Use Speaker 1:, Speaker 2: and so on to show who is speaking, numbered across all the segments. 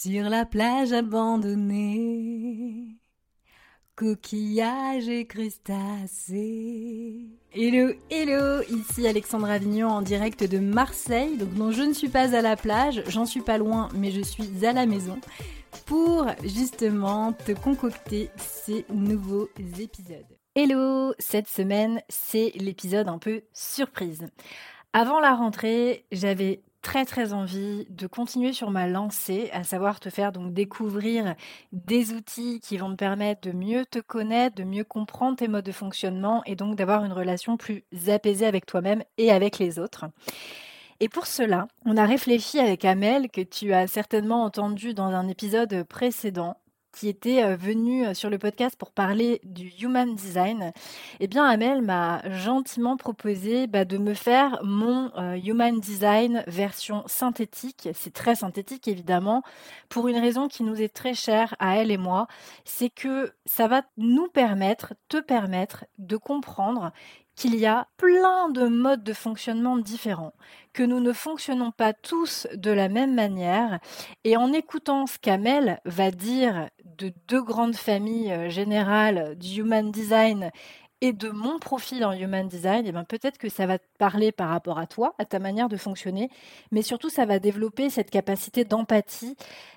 Speaker 1: Sur la plage abandonnée, coquillages et crustacés. Hello, hello, ici Alexandre Avignon en direct de Marseille. Donc non, je ne suis pas à la plage, j'en suis pas loin, mais je suis à la maison pour justement te concocter ces nouveaux épisodes. Hello, cette semaine, c'est l'épisode un peu surprise. Avant la rentrée, j'avais très très envie de continuer sur ma lancée, à savoir te faire donc découvrir des outils qui vont te permettre de mieux te connaître, de mieux comprendre tes modes de fonctionnement et donc d'avoir une relation plus apaisée avec toi-même et avec les autres. Et pour cela, on a réfléchi avec Amel, que tu as certainement entendu dans un épisode précédent, qui était euh, venu euh, sur le podcast pour parler du human design, eh bien Amel m'a gentiment proposé bah, de me faire mon euh, human design version synthétique. C'est très synthétique évidemment, pour une raison qui nous est très chère à elle et moi, c'est que ça va nous permettre, te permettre de comprendre qu'il y a plein de modes de fonctionnement différents, que nous ne fonctionnons pas tous de la même manière. Et en écoutant ce qu'Amel va dire de deux grandes familles euh, générales du Human Design et de mon profil en Human Design, eh bien peut-être que ça va te parler par rapport à toi, à ta manière de fonctionner, mais surtout ça va développer cette capacité d'empathie,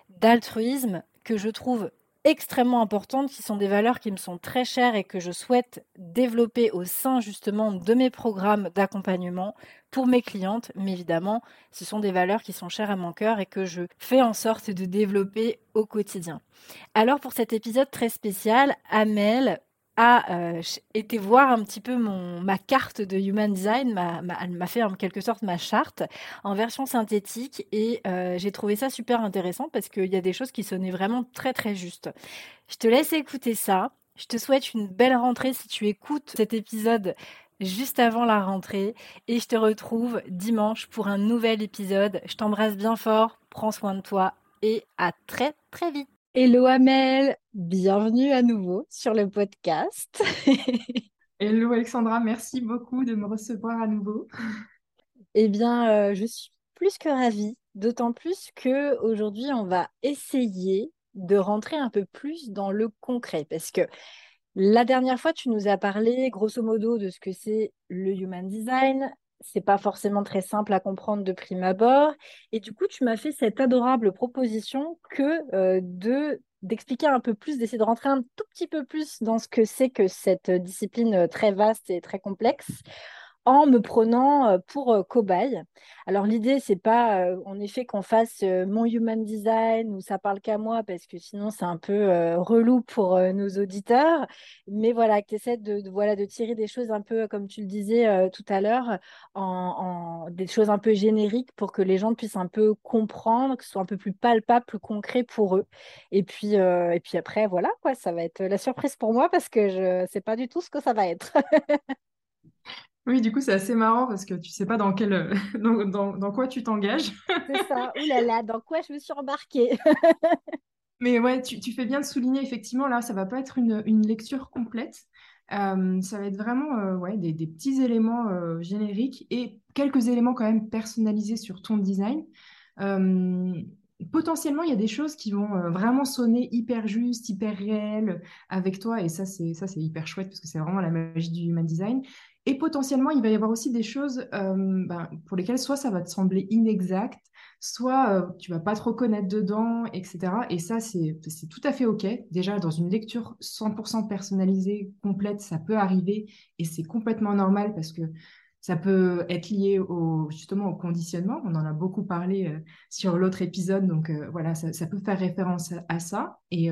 Speaker 1: d'altruisme que je trouve extrêmement importantes, qui sont des valeurs qui me sont très chères et que je souhaite développer au sein justement de mes programmes d'accompagnement pour mes clientes. Mais évidemment, ce sont des valeurs qui sont chères à mon cœur et que je fais en sorte de développer au quotidien. Alors pour cet épisode très spécial, Amel a euh, été voir un petit peu mon, ma carte de Human Design, elle m'a fait en quelque sorte ma charte en version synthétique et euh, j'ai trouvé ça super intéressant parce qu'il y a des choses qui sonnaient vraiment très très justes. Je te laisse écouter ça. Je te souhaite une belle rentrée si tu écoutes cet épisode juste avant la rentrée et je te retrouve dimanche pour un nouvel épisode. Je t'embrasse bien fort, prends soin de toi et à très très vite. Hello Amel, bienvenue à nouveau sur le podcast.
Speaker 2: Hello Alexandra, merci beaucoup de me recevoir à nouveau.
Speaker 1: Eh bien, euh, je suis plus que ravie, d'autant plus que aujourd'hui, on va essayer de rentrer un peu plus dans le concret parce que la dernière fois, tu nous as parlé grosso modo de ce que c'est le human design, c'est pas forcément très simple à comprendre de prime abord. Et du coup, tu m'as fait cette adorable proposition que euh, de d'expliquer un peu plus, d'essayer de rentrer un tout petit peu plus dans ce que c'est que cette discipline euh, très vaste et très complexe en me prenant pour cobaye. Alors l'idée, c'est pas en effet qu'on fasse mon human design ou ça parle qu'à moi parce que sinon c'est un peu relou pour nos auditeurs. Mais voilà, que tu essaies de, voilà, de tirer des choses un peu, comme tu le disais tout à l'heure, en, des choses un peu génériques pour que les gens puissent un peu comprendre, que ce soit un peu plus palpable, plus concret pour eux. Et puis, et puis après, voilà, quoi, ça va être la surprise pour moi parce que je sais pas du tout ce que ça va être.
Speaker 2: Oui, du coup, c'est assez marrant parce que tu sais pas dans quel, euh, dans, dans, quoi tu t'engages.
Speaker 1: C'est ça. Ouh là là, dans quoi je me suis embarquée.
Speaker 2: Mais ouais, tu, tu, fais bien de souligner, effectivement, là, ça va pas être une, une lecture complète. Euh, ça va être vraiment euh, ouais, des, des, petits éléments génériques et quelques éléments quand même personnalisés sur ton design. potentiellement, il y a des choses qui vont vraiment sonner hyper justes, hyper réelles avec toi. Et ça, c'est ça, c'est hyper chouette parce que c'est vraiment la magie du human design. Et potentiellement, il va y avoir aussi des choses euh, ben, pour lesquelles soit ça va te sembler inexact, soit euh, tu vas pas trop connaître dedans, etc. Et ça, c'est tout à fait OK. Déjà, dans une lecture 100% personnalisée, complète, ça peut arriver et c'est complètement normal parce que ça peut être lié au, justement au conditionnement. On en a beaucoup parlé euh, sur l'autre épisode, donc voilà, ça, ça, peut faire référence à, à ça. Et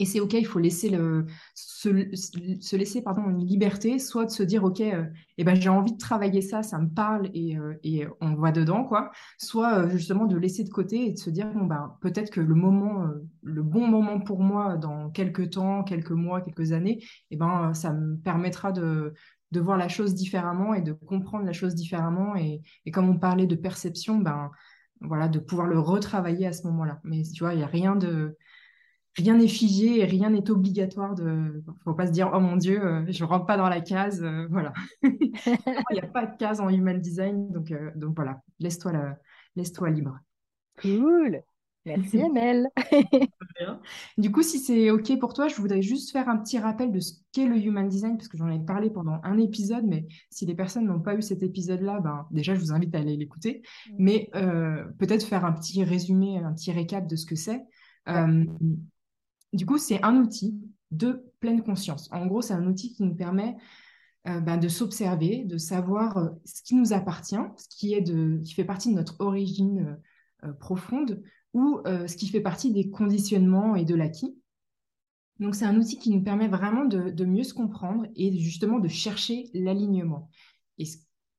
Speaker 2: et c'est OK, il faut laisser le, se, se, laisser pardon, une liberté, soit de se dire OK, euh, eh ben, j'ai envie de travailler ça, ça me parle et, euh, et on voit dedans, quoi. Soit euh, justement de laisser de côté et de se dire bon, ben, peut-être que le moment, le bon moment pour moi dans quelques temps, quelques mois, quelques années, eh ben, ça me permettra de, de voir la chose différemment et de comprendre la chose différemment. Et, et comme on parlait de perception, ben, voilà, de pouvoir le retravailler à ce moment-là. Mais tu vois, il n'y a rien de rien n'est figé et rien n'est obligatoire de. Faut pas se dire oh mon Dieu, euh, je rentre pas dans la case, euh, voilà. Il n'y a pas de case en human design, donc euh, donc voilà, laisse-toi la... laisse-toi libre.
Speaker 1: Cool. Merci Amel.
Speaker 2: du coup, si c'est OK pour toi, je voudrais juste faire un petit rappel de ce qu'est le Human Design, parce que j'en ai parlé pendant un épisode, mais si les personnes n'ont pas eu cet épisode-là, ben, déjà, je vous invite à aller l'écouter. Mm. Mais euh, peut-être faire un petit résumé, un petit récap de ce que c'est. Euh, du coup, c'est un outil de pleine conscience. En gros, c'est un outil qui nous permet euh, ben, de s'observer, de savoir ce qui nous appartient, ce qui, est de, qui fait partie de notre origine profonde, ou euh, ce qui fait partie des conditionnements et de l'acquis. Donc c'est un outil qui nous permet vraiment de, mieux se comprendre et justement de chercher l'alignement. Et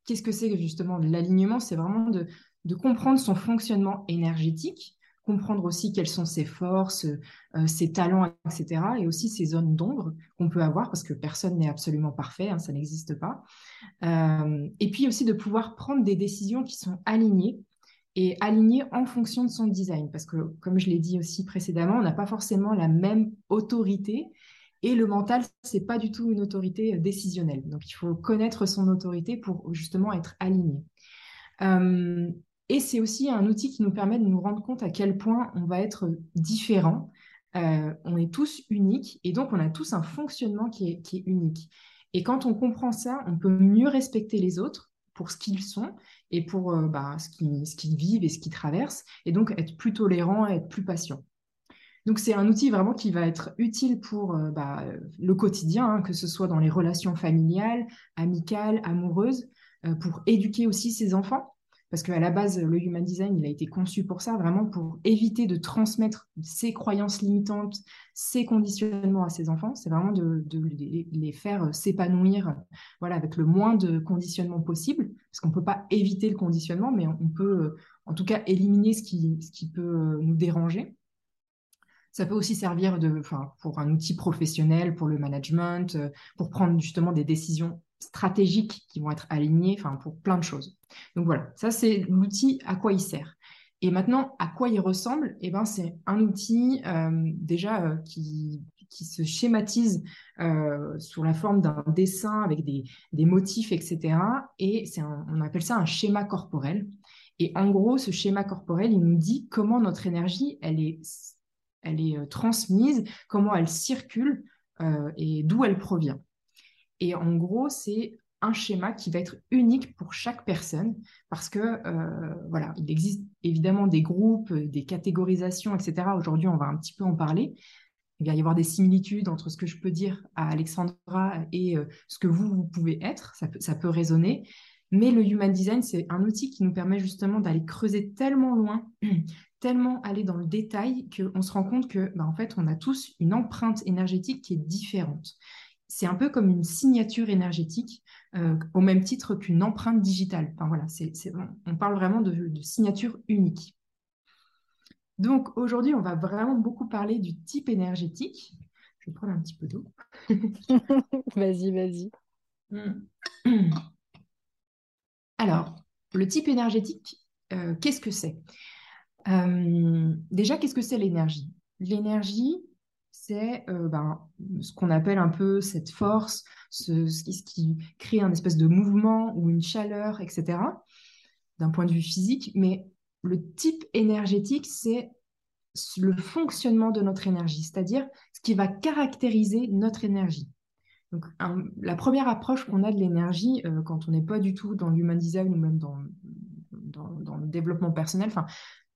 Speaker 2: qu'est-ce que c'est justement l'alignement? C'est vraiment de, comprendre son fonctionnement énergétique, comprendre aussi quelles sont ses forces, euh, ses talents, etc. Et aussi ses zones d'ombre qu'on peut avoir, parce que personne n'est absolument parfait, hein, ça n'existe pas. Euh, et puis aussi de pouvoir prendre des décisions qui sont alignées et aligné en fonction de son design. Parce que, comme je l'ai dit aussi précédemment, on n'a pas forcément la même autorité. Et le mental, c'est pas du tout une autorité euh, décisionnelle. Donc, il faut connaître son autorité pour justement être aligné. Et c'est aussi un outil qui nous permet de nous rendre compte à quel point on va être différent. Euh, on est tous uniques et donc on a tous un fonctionnement qui est, unique. Et quand on comprend ça, on peut mieux respecter les autres pour ce qu'ils sont et pour euh, bah, ce qu'ils vivent et ce qu'ils traversent, et donc être plus tolérant être plus patient. Donc c'est un outil vraiment qui va être utile pour euh, bah, le quotidien, hein, que ce soit dans les relations familiales, amicales, amoureuses, pour éduquer aussi ses enfants, parce qu'à la base, le Human Design, il a été conçu pour ça, vraiment pour éviter de transmettre ses croyances limitantes, ses conditionnements à ses enfants. C'est vraiment de, les faire s'épanouir voilà, avec le moins de conditionnement possible, parce qu'on ne peut pas éviter le conditionnement, mais on peut en tout cas éliminer ce qui, ce qui peut nous déranger. Ça peut aussi servir de, pour un outil professionnel, pour le management, pour prendre justement des décisions stratégiques qui vont être alignés, enfin pour plein de choses. Donc voilà, ça c'est l'outil à quoi il sert. Et maintenant, à quoi il ressemble? Eh ben, c'est un outil euh, déjà euh, qui, qui, se schématise euh, sous la forme d'un dessin avec des, des, motifs, etc. Et c'est on appelle ça un schéma corporel. Et en gros, ce schéma corporel, il nous dit comment notre énergie, elle est, elle est transmise, comment elle circule et d'où elle provient. Et en gros, c'est un schéma qui va être unique pour chaque personne parce que euh, voilà, il existe évidemment des groupes, des catégorisations, etc. Aujourd'hui, on va un petit peu en parler. Il va y avoir des similitudes entre ce que je peux dire à Alexandra et euh, ce que vous, vous pouvez être. Ça peut, ça peut résonner. Mais le Human Design, c'est un outil qui nous permet justement d'aller creuser tellement loin, tellement aller dans le détail qu'on se rend compte que, bah, en fait, on a tous une empreinte énergétique qui est différente c'est un peu comme une signature énergétique, euh, au même titre qu'une empreinte digitale. Enfin, voilà, c'est, on parle vraiment de, signature unique. Donc aujourd'hui, on va vraiment beaucoup parler du type énergétique. Je vais prendre un petit peu d'eau.
Speaker 1: vas-y, vas-y.
Speaker 2: Alors, le type énergétique, euh, qu'est-ce que c'est? Euh, Déjà, qu'est-ce que c'est l'énergie? L'énergie, c'est euh, ben, ce qu'on appelle un peu cette force, ce, qui, crée un espèce de mouvement ou une chaleur, etc., d'un point de vue physique. Mais le type énergétique, c'est le fonctionnement de notre énergie, c'est-à-dire ce qui va caractériser notre énergie. Donc, la première approche qu'on a de l'énergie, euh, quand on n'est pas du tout dans l'human design ou même dans, dans le développement personnel,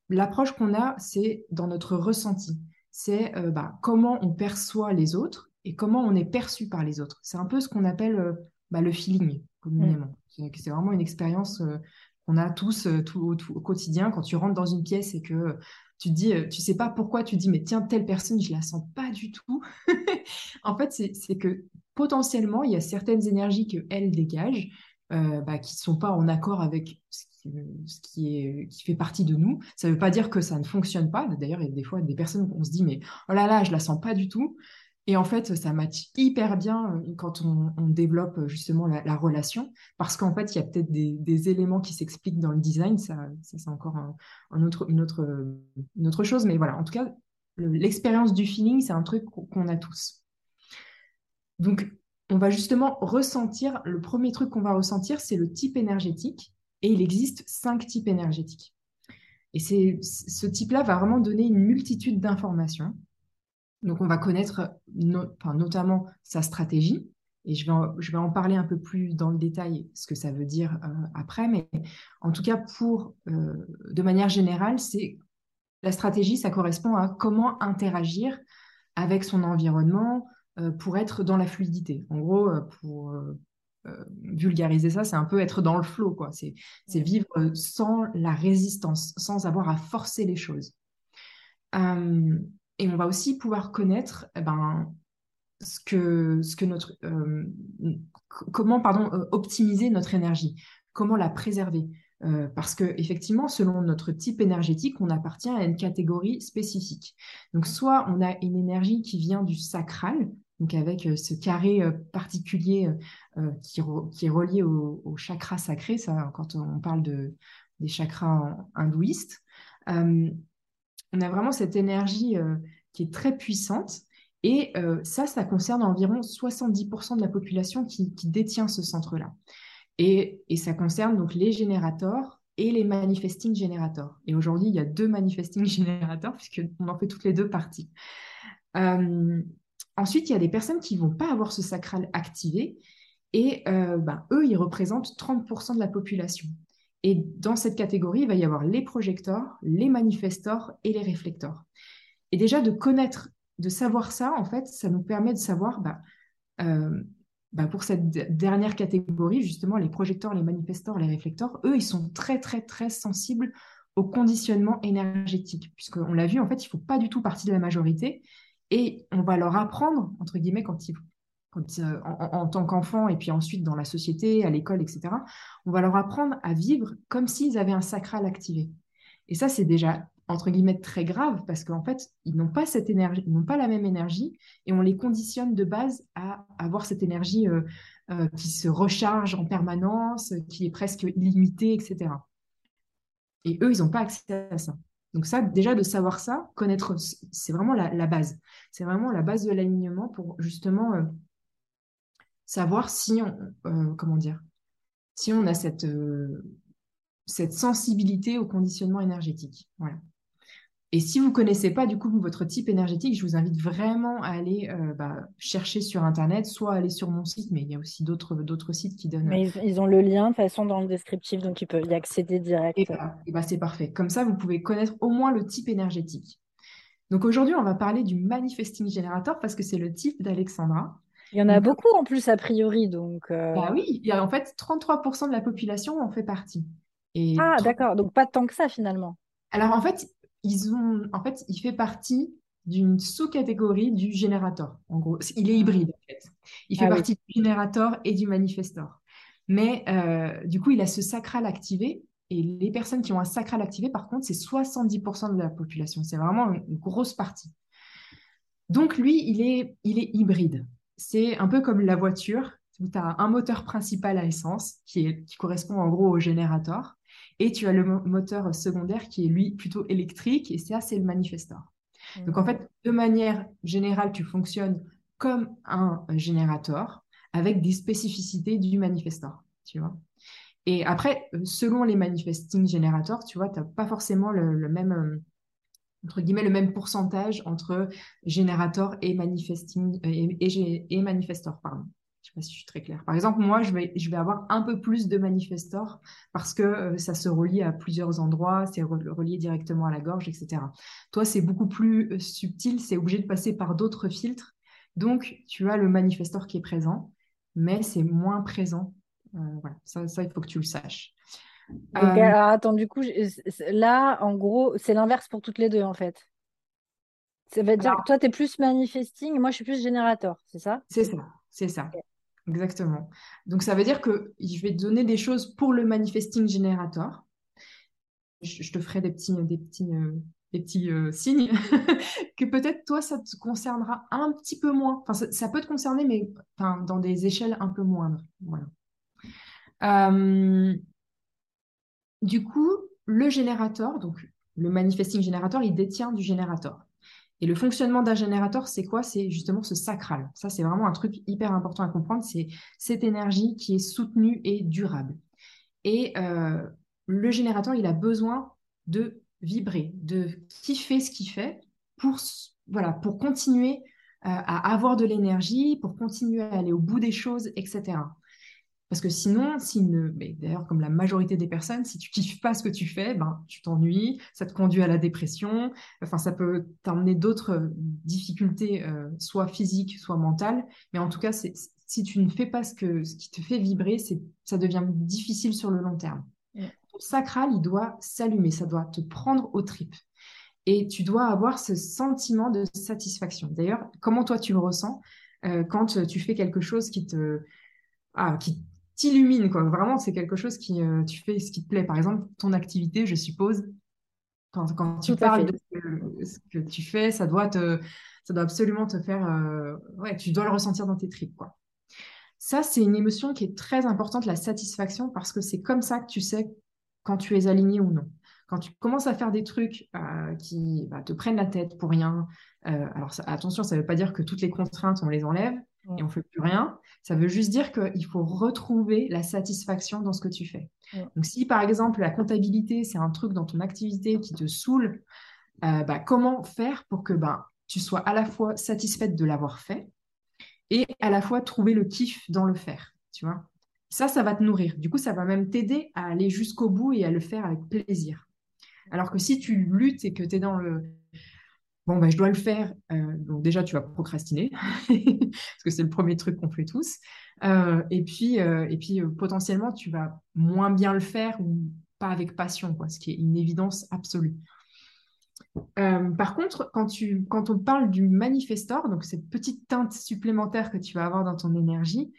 Speaker 2: l'approche qu'on a, c'est dans notre ressenti c'est euh, bah, comment on perçoit les autres et comment on est perçu par les autres. C'est un peu ce qu'on appelle euh, bah, le feeling communément. Mm. C'est vraiment une expérience euh, qu'on a tous tout, au quotidien quand tu rentres dans une pièce et que tu te dis, tu sais pas pourquoi, tu dis mais tiens telle personne je la sens pas du tout. en fait c'est que potentiellement il y a certaines énergies que elle dégage bah, qui ne sont pas en accord avec ce ce qui, est, qui fait partie de nous. Ça ne veut pas dire que ça ne fonctionne pas. D'ailleurs, il y a des fois des personnes on se dit, mais oh là là, je la sens pas du tout. Et en fait, ça match hyper bien euh, quand on, développe euh, justement la, relation, parce qu'en fait, il y a peut-être des, éléments qui s'expliquent dans le design. Ça, c'est encore un, autre, une, autre, une autre chose. Mais voilà, en tout cas, l'expérience du feeling, c'est un truc qu'on a tous. Donc, on va justement ressentir, le premier truc qu'on va ressentir, c'est le type énergétique et il existe cinq types énergétiques. Et ce type-là va vraiment donner une multitude d'informations. Donc, on va connaître notamment sa stratégie, et je vais, en, je vais en parler un peu plus dans le détail, ce que ça veut dire euh, après, mais en tout cas, pour, euh, de manière générale, c'est la stratégie, ça correspond à comment interagir avec son environnement euh, pour être dans la fluidité. En gros, pour vulgariser ça, c'est un peu être dans le flot, quoi. C'est, c'est vivre sans la résistance, sans avoir à forcer les choses. et on va aussi pouvoir connaître eh ben, ce que, ce que notre, euh, comment pardon, euh, optimiser notre énergie, comment la préserver. Euh, parce que effectivement, selon notre type énergétique, on appartient à une catégorie spécifique. Donc, soit on a une énergie qui vient du sacral, donc avec ce carré particulier qui, est relié au, au, chakra sacré, ça, quand on parle de, des chakras hindouistes. on a vraiment cette énergie qui est très puissante et ça, ça concerne environ 70% de la population qui, détient ce centre-là. Et, ça concerne donc les générateurs et les manifesting générateurs. Et aujourd'hui, il y a deux manifesting générateurs, puisqu'on en fait toutes les deux parties. Ensuite, il y a des personnes qui ne vont pas avoir ce sacral activé. Et euh, ben, eux, ils représentent 30% de la population. Et dans cette catégorie, il va y avoir les projecteurs, les manifestors et les réflecteurs. Et déjà, de connaître de savoir ça, en fait, ça nous permet de savoir, bah, euh, bah, pour cette dernière catégorie, justement, les projecteurs, les manifesteurs, les réflecteurs, eux, ils sont très, très, très sensibles au conditionnement énergétique, puisqu'on l'a vu, en fait, ils ne font pas du tout partie de la majorité, et on va leur apprendre, entre guillemets, quand ils, euh, en, tant qu'enfants, et puis ensuite dans la société, à l'école, etc., on va leur apprendre à vivre comme s'ils avaient un sacral activé. Et ça, c'est déjà entre guillemets très grave parce qu'en fait, ils n'ont pas cette énergie, ils n'ont pas la même énergie et on les conditionne de base à avoir cette énergie euh, euh, qui se recharge en permanence, qui est presque illimitée, etc. Et eux, ils n'ont pas accès à ça. Donc ça, déjà de savoir ça, connaître, c'est vraiment la, base. C'est vraiment la base de l'alignement pour justement euh, savoir si on, comment dire, si on a cette, cette sensibilité au conditionnement énergétique. Voilà. Et si vous ne connaissez pas du coup votre type énergétique, je vous invite vraiment à aller euh, bah, chercher sur Internet, soit aller sur mon site, mais il y a aussi d'autres, d'autres sites qui donnent.
Speaker 1: Mais ils, ont le lien de toute façon dans le descriptif, donc ils peuvent y accéder direct.
Speaker 2: Et, bah, c'est parfait. Comme ça, vous pouvez connaître au moins le type énergétique. Donc aujourd'hui, on va parler du Manifesting Generator parce que c'est le type d'Alexandra.
Speaker 1: Il y en a beaucoup en plus a priori, donc. Euh,
Speaker 2: bah oui, il y a en fait 33% de la population en fait partie.
Speaker 1: Et ah d'accord, donc pas tant que ça finalement.
Speaker 2: Alors en fait, ils ont, en fait, il fait partie d'une sous-catégorie du générateur. En gros, il est hybride en fait. Il fait ah partie du générateur et du manifestor. Mais euh, du coup, il a ce sacral activé. Et les personnes qui ont un sacral activé, par contre, c'est 70% de la population. C'est vraiment une, grosse partie. Donc, lui, il est, il est hybride. C'est un peu comme la voiture, où tu as un moteur principal à essence qui, est, qui correspond en gros au générateur. Et tu as le moteur secondaire qui est lui plutôt électrique, et ça, c'est le manifestor. Donc en fait, de manière générale, tu fonctionnes comme un générateur avec des spécificités du manifestor, tu vois. Et après, selon les manifesting générateurs, tu vois, tu n'as pas forcément le, même, euh, entre guillemets, le même pourcentage entre générateur et manifesting et, et, et manifestor, pardon. Je ne sais pas si je suis très claire. Par exemple, moi, je vais, je vais avoir un peu plus de manifestors parce que euh, ça se relie à plusieurs endroits, c'est relié directement à la gorge, etc. Toi, c'est beaucoup plus euh, subtil, c'est obligé de passer par d'autres filtres. Donc, tu as le manifestor qui est présent, mais c'est moins présent. Euh, voilà, ça, ça, il faut que tu le saches.
Speaker 1: alors, attends, du coup, là, en gros, c'est l'inverse pour toutes les deux, en fait. Ça veut dire que toi, tu es plus manifesting, moi, je suis plus générateur, c'est ça?
Speaker 2: C'est ça, c'est ça. Exactement. Donc, ça veut dire que je vais te donner des choses pour le manifesting générateur. Je, te ferai des petits, des petits, euh, des petits euh, signes que peut-être toi, ça te concernera un petit peu moins. Enfin, ça, peut te concerner, mais enfin, dans des échelles un peu moindres. Voilà. Euh, du coup, le générateur, donc le manifesting générateur, il détient du générateur. Et le fonctionnement d'un générateur, c'est quoi? C'est justement ce sacral. Ça, c'est vraiment un truc hyper important à comprendre. C'est cette énergie qui est soutenue et durable. Et euh, le générateur, il a besoin de vibrer, de kiffer ce qu'il fait pour, continuer euh, à avoir de l'énergie, pour continuer à aller au bout des choses, etc. Parce que sinon, d'ailleurs, comme la majorité des personnes, si tu kiffes pas ce que tu fais, ben, tu t'ennuies, ça te conduit à la dépression, enfin, ça peut t'emmener d'autres difficultés, euh, soit physiques, soit mentales. Mais en tout cas, si tu ne fais pas ce, que, ce qui te fait vibrer, ça devient difficile sur le long terme. Ton sacral, il doit s'allumer, ça doit te prendre aux tripes. Et tu dois avoir ce sentiment de satisfaction. D'ailleurs, comment toi tu le ressens euh, quand tu fais quelque chose qui te, ah, qui t'illumine, quoi. Vraiment, c'est quelque chose qui, euh, tu fais ce qui te plaît. Par exemple, ton activité, je suppose, quand, quand tu parles de ce que, tu fais, ça doit te, ça doit absolument te faire, euh, ouais, tu dois le ressentir dans tes tripes, quoi. Ça, c'est une émotion qui est très importante, la satisfaction, parce que c'est comme ça que tu sais quand tu es aligné ou non. Quand tu commences à faire des trucs euh, qui bah, te prennent la tête pour rien, alors attention, ça ne veut pas dire que toutes les contraintes, on les enlève, et on fait plus rien. Ça veut juste dire qu'il faut retrouver la satisfaction dans ce que tu fais. Donc si par exemple la comptabilité, c'est un truc dans ton activité qui te saoule, euh, bah, comment faire pour que bah, tu sois à la fois satisfaite de l'avoir fait et à la fois trouver le kiff dans le faire, tu vois? Ça, ça va te nourrir. Du coup, ça va même t'aider à aller jusqu'au bout et à le faire avec plaisir. Alors que si tu luttes et que tu es dans le bon, ben, je dois le faire. Euh, donc déjà, tu vas procrastiner, parce que c'est le premier truc qu'on fait tous. Euh, et puis, euh, potentiellement, tu vas moins bien le faire ou pas avec passion, quoi, ce qui est une évidence absolue. par contre, quand, quand on parle du manifestor, donc cette petite teinte supplémentaire que tu vas avoir dans ton énergie,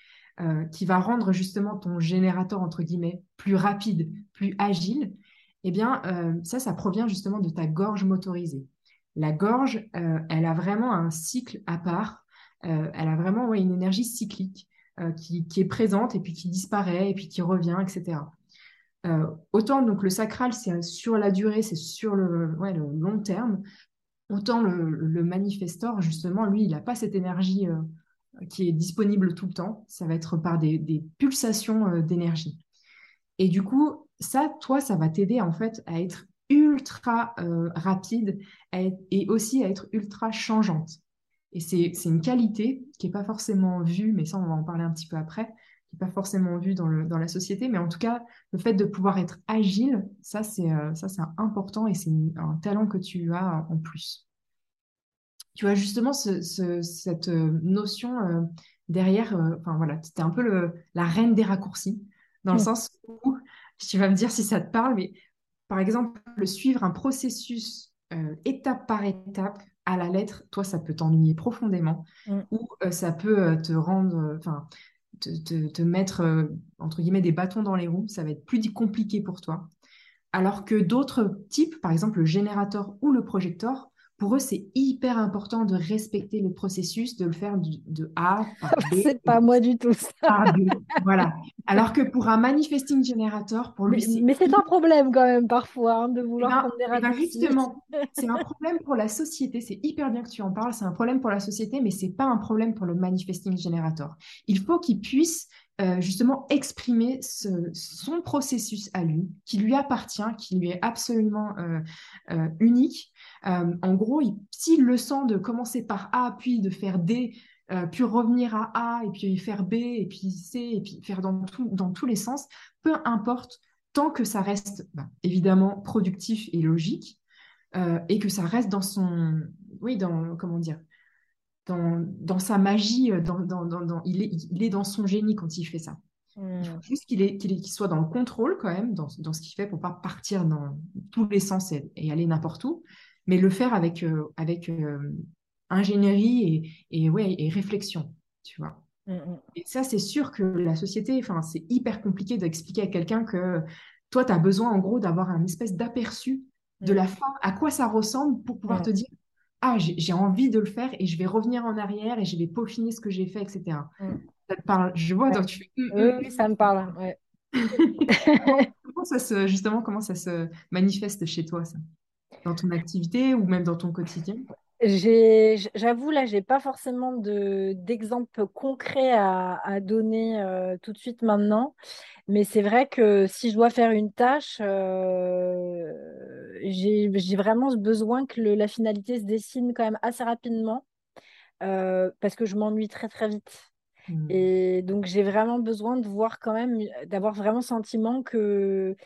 Speaker 2: qui va rendre justement ton générateur, entre guillemets, plus rapide, plus agile, eh bien, ça, ça provient justement de ta gorge motorisée. La gorge, euh, elle a vraiment un cycle à part. Euh, elle a vraiment une énergie cyclique euh, qui, est présente et puis qui disparaît et puis qui revient, etc. autant donc le sacral, c'est sur la durée, c'est sur le, long terme. Autant le, manifestor, justement, lui, il n'a pas cette énergie qui est disponible tout le temps. Ça va être par des, des pulsations d'énergie. Et du coup, ça, toi, ça va t'aider en fait à être ultra euh, rapide et aussi à être ultra changeante. Et c'est une qualité qui n'est pas forcément vue, mais ça on va en parler un petit peu après, qui n'est pas forcément vue dans, le, dans, la société, mais en tout cas, le fait de pouvoir être agile, ça c'est euh, important et c'est un talent que tu as en plus. Tu as justement ce, cette euh, notion derrière, enfin voilà, c'était un peu le, la reine des raccourcis, dans le mmh. sens où, tu vas me dire si ça te parle, mais par exemple, suivre un processus euh, étape par étape à la lettre, toi, ça peut t'ennuyer profondément mm. ou euh, ça peut euh, te rendre, enfin, te, te, mettre, entre guillemets, des bâtons dans les roues. Ça va être plus compliqué pour toi. Alors que d'autres types, par exemple le générateur ou le projecteur, pour eux, c'est hyper important de respecter le processus, de le faire de A
Speaker 1: à B. c'est pas moi du tout ça.
Speaker 2: voilà. Alors que pour un manifesting generator, pour lui,
Speaker 1: c'est. Mais c'est un problème quand même parfois hein, de vouloir eh ben, prendre des
Speaker 2: eh ben Justement, c'est un problème pour la société. C'est hyper bien que tu en parles. C'est un problème pour la société, mais c'est pas un problème pour le manifesting generator. Il faut qu'il puisse euh, justement exprimer son processus à lui, qui lui appartient, qui lui est absolument euh, euh, unique. en gros, s'il le sent de commencer par A, puis de faire D, puis revenir à A, et puis faire B, et puis C, et puis faire dans, tous les sens, peu importe, tant que ça reste bah, évidemment productif et logique, et que ça reste dans son, oui, dans, comment dire, dans, sa magie, euh, dans, il, est, il, est, dans son génie quand il fait ça. Il faut hmm. juste qu'il soit dans le contrôle quand même, dans, ce qu'il fait pour pas partir dans tous les sens et, aller n'importe où, mais le faire avec, euh, avec euh, ingénierie et, et, ouais, et réflexion, tu vois. Hmm, hmm. Et ça, c'est sûr que la société, c'est hyper compliqué d'expliquer à quelqu'un que toi, tu as besoin en gros d'avoir un espèce d'aperçu de la fin, à quoi ça ressemble pour pouvoir te dire ah, j'ai envie de le faire et je vais revenir en arrière et je vais peaufiner ce que j'ai fait, etc. Mm. Ça te parle, je vois, donc tu
Speaker 1: mm, mm, Oui, ça me parle, ouais.
Speaker 2: comment ça se, justement, comment ça se manifeste chez toi, ça? Dans ton activité ou même dans ton quotidien?
Speaker 1: J'avoue, là, j'ai pas forcément d'exemple concret à, donner euh, tout de suite maintenant. Mais c'est vrai que si je dois faire une tâche, euh, j'ai vraiment besoin que la finalité se dessine quand même assez rapidement euh, parce que je m'ennuie très très vite. Hmm. Et donc j'ai vraiment besoin de voir quand même, d'avoir vraiment sentiment que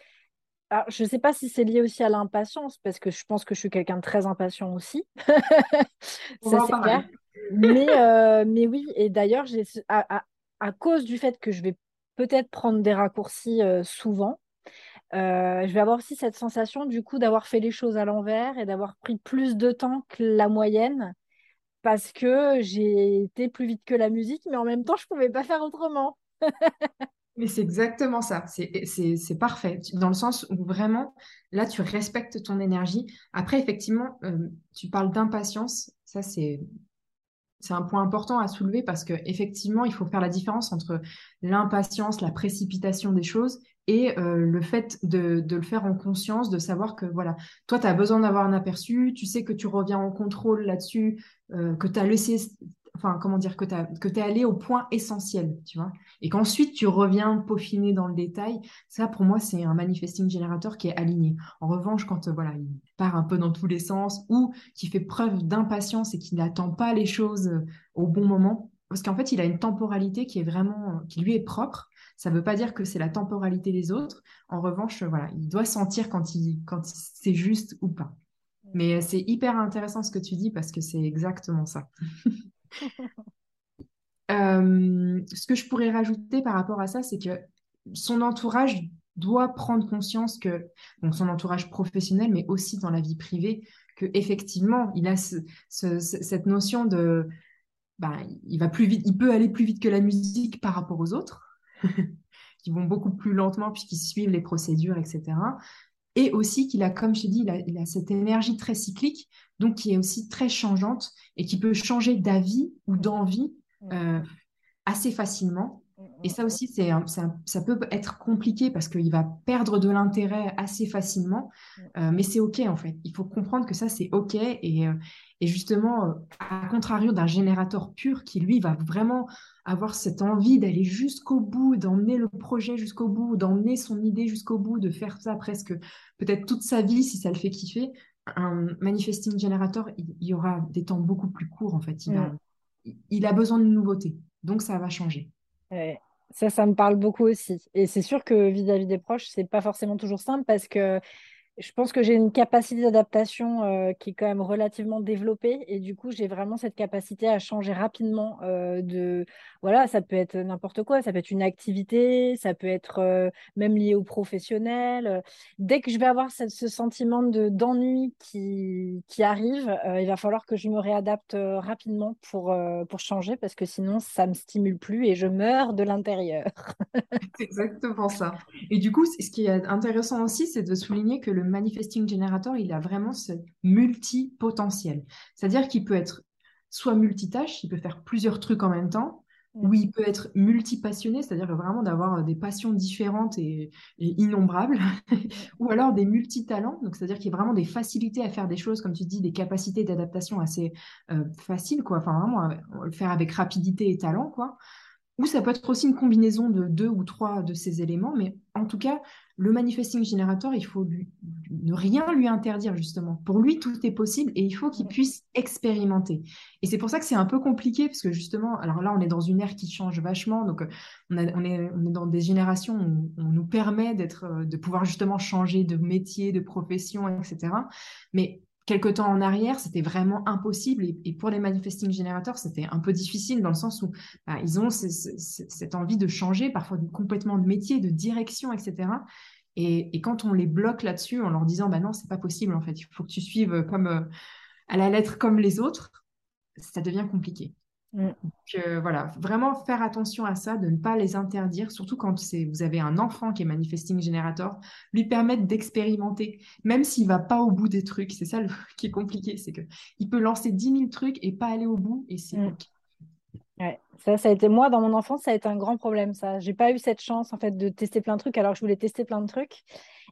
Speaker 1: je ne sais pas si c'est lié aussi à l'impatience, parce que je pense que je suis quelqu'un de très impatient aussi. Ça, c'est clair. Mais, euh, mais oui, et d'ailleurs, à, à, cause du fait que je vais peut-être prendre des raccourcis euh, souvent, euh, je vais avoir aussi cette sensation du coup d'avoir fait les choses à l'envers et d'avoir pris plus de temps que la moyenne parce que j'ai été plus vite que la musique, mais en même temps, je ne pouvais pas faire autrement.
Speaker 2: Mais c'est exactement ça, c'est parfait, dans le sens où vraiment, là, tu respectes ton énergie. Après, effectivement, euh, tu parles d'impatience, ça c'est un point important à soulever parce qu'effectivement, il faut faire la différence entre l'impatience, la précipitation des choses et euh, le fait de, de, le faire en conscience, de savoir que voilà, toi, tu as besoin d'avoir un aperçu, tu sais que tu reviens en contrôle là-dessus, euh, que tu as laissé enfin, comment dire, que tu es allé au point essentiel, tu vois, et qu'ensuite tu reviens peaufiner dans le détail, ça pour moi c'est un manifesting générateur qui est aligné. En revanche, quand voilà, il part un peu dans tous les sens ou qui fait preuve d'impatience et qui n'attend pas les choses euh, au bon moment, parce qu'en fait il a une temporalité qui est vraiment, qui lui est propre. Ça ne veut pas dire que c'est la temporalité des autres. En revanche, il doit sentir quand quand c'est juste ou pas. Mais c'est hyper intéressant ce que tu dis parce que c'est exactement ça. Euh, ce que je pourrais rajouter par rapport à ça, c'est que son entourage doit prendre conscience que, donc son entourage professionnel, mais aussi dans la vie privée, que effectivement, il a cette notion de, bah, il va plus vite, il peut aller plus vite que la musique par rapport aux autres, qui vont beaucoup plus lentement puisqu'ils suivent les procédures, etc et aussi qu'il a, comme je t'ai dit, il a, cette énergie très cyclique, donc qui est aussi très changeante et qui peut changer d'avis ou d'envie euh, assez facilement. Et ça aussi, c'est ça, peut être compliqué parce qu'il va perdre de l'intérêt assez facilement, euh, mais c'est OK en fait. Il faut comprendre que ça, c'est OK. Et, euh, et justement, à contrario d'un générateur pur qui, lui, va vraiment avoir cette envie d'aller jusqu'au bout, d'emmener le projet jusqu'au bout, d'emmener son idée jusqu'au bout, de faire ça presque peut-être toute sa vie si ça le fait kiffer, un manifesting generator, il, y aura des temps beaucoup plus courts en fait. Il, a, il a besoin de nouveautés, donc ça va changer.
Speaker 1: Ça, ça me parle beaucoup aussi. Et c'est sûr que vis-à-vis -vis des proches, c'est pas forcément toujours simple parce que je pense que j'ai une capacité d'adaptation euh, qui est quand même relativement développée et du coup j'ai vraiment cette capacité à changer rapidement euh, de voilà ça peut être n'importe quoi ça peut être une activité ça peut être euh, même lié au professionnel dès que je vais avoir ce, sentiment de d'ennui qui, qui arrive il va falloir que je me réadapte rapidement pour pour changer parce que sinon ça me stimule plus et je meurs de l'intérieur.
Speaker 2: C'est exactement ça. Et du coup ce qui est intéressant aussi c'est de souligner que le manifesting generator, il a vraiment ce multi-potentiel. C'est-à-dire qu'il peut être soit multitâche, il peut faire plusieurs trucs en même temps, ou il peut être multi-passionné, c'est-à-dire vraiment d'avoir des passions différentes et, innombrables, ou alors des multi-talents, donc c'est-à-dire qu'il y a vraiment des facilités à faire des choses, comme tu dis, des capacités d'adaptation assez euh, faciles, quoi. Enfin, vraiment, le faire avec rapidité et talent, quoi. Ou ça peut être aussi une combinaison de deux ou trois de ces éléments, mais en tout cas, le manifesting generator, il faut ne rien lui interdire, justement. Pour lui, tout est possible et il faut qu'il puisse expérimenter. Et c'est pour ça que c'est un peu compliqué, parce que justement, alors là, on est dans une ère qui change vachement, donc on, est, on est, dans des générations où on nous permet d'être, euh, de pouvoir justement changer de métier, de profession, etc. Mais quelque temps en arrière, c'était vraiment impossible. Et, pour les manifesting générateurs, c'était un peu difficile dans le sens où bah, ils ont cette envie de changer, parfois complètement de métier, de direction, etc. Et, quand on les bloque là-dessus en leur disant, bah non, c'est pas possible, en fait, il faut que tu suives comme euh, à la lettre comme les autres, ça devient compliqué. Mm. Donc euh, voilà, vraiment faire attention à ça, de ne pas les interdire, surtout quand vous avez un enfant qui est manifesting generator, lui permettre d'expérimenter, même s'il va pas au bout des trucs. C'est ça qui est compliqué, c'est que il peut lancer 10 000 trucs et pas aller au bout, et c'est
Speaker 1: mm. Ouais, ça, ça a été moi dans mon enfance, ça a été un grand problème. Ça, j'ai pas eu cette chance en fait de tester plein de trucs alors que je voulais tester plein de trucs.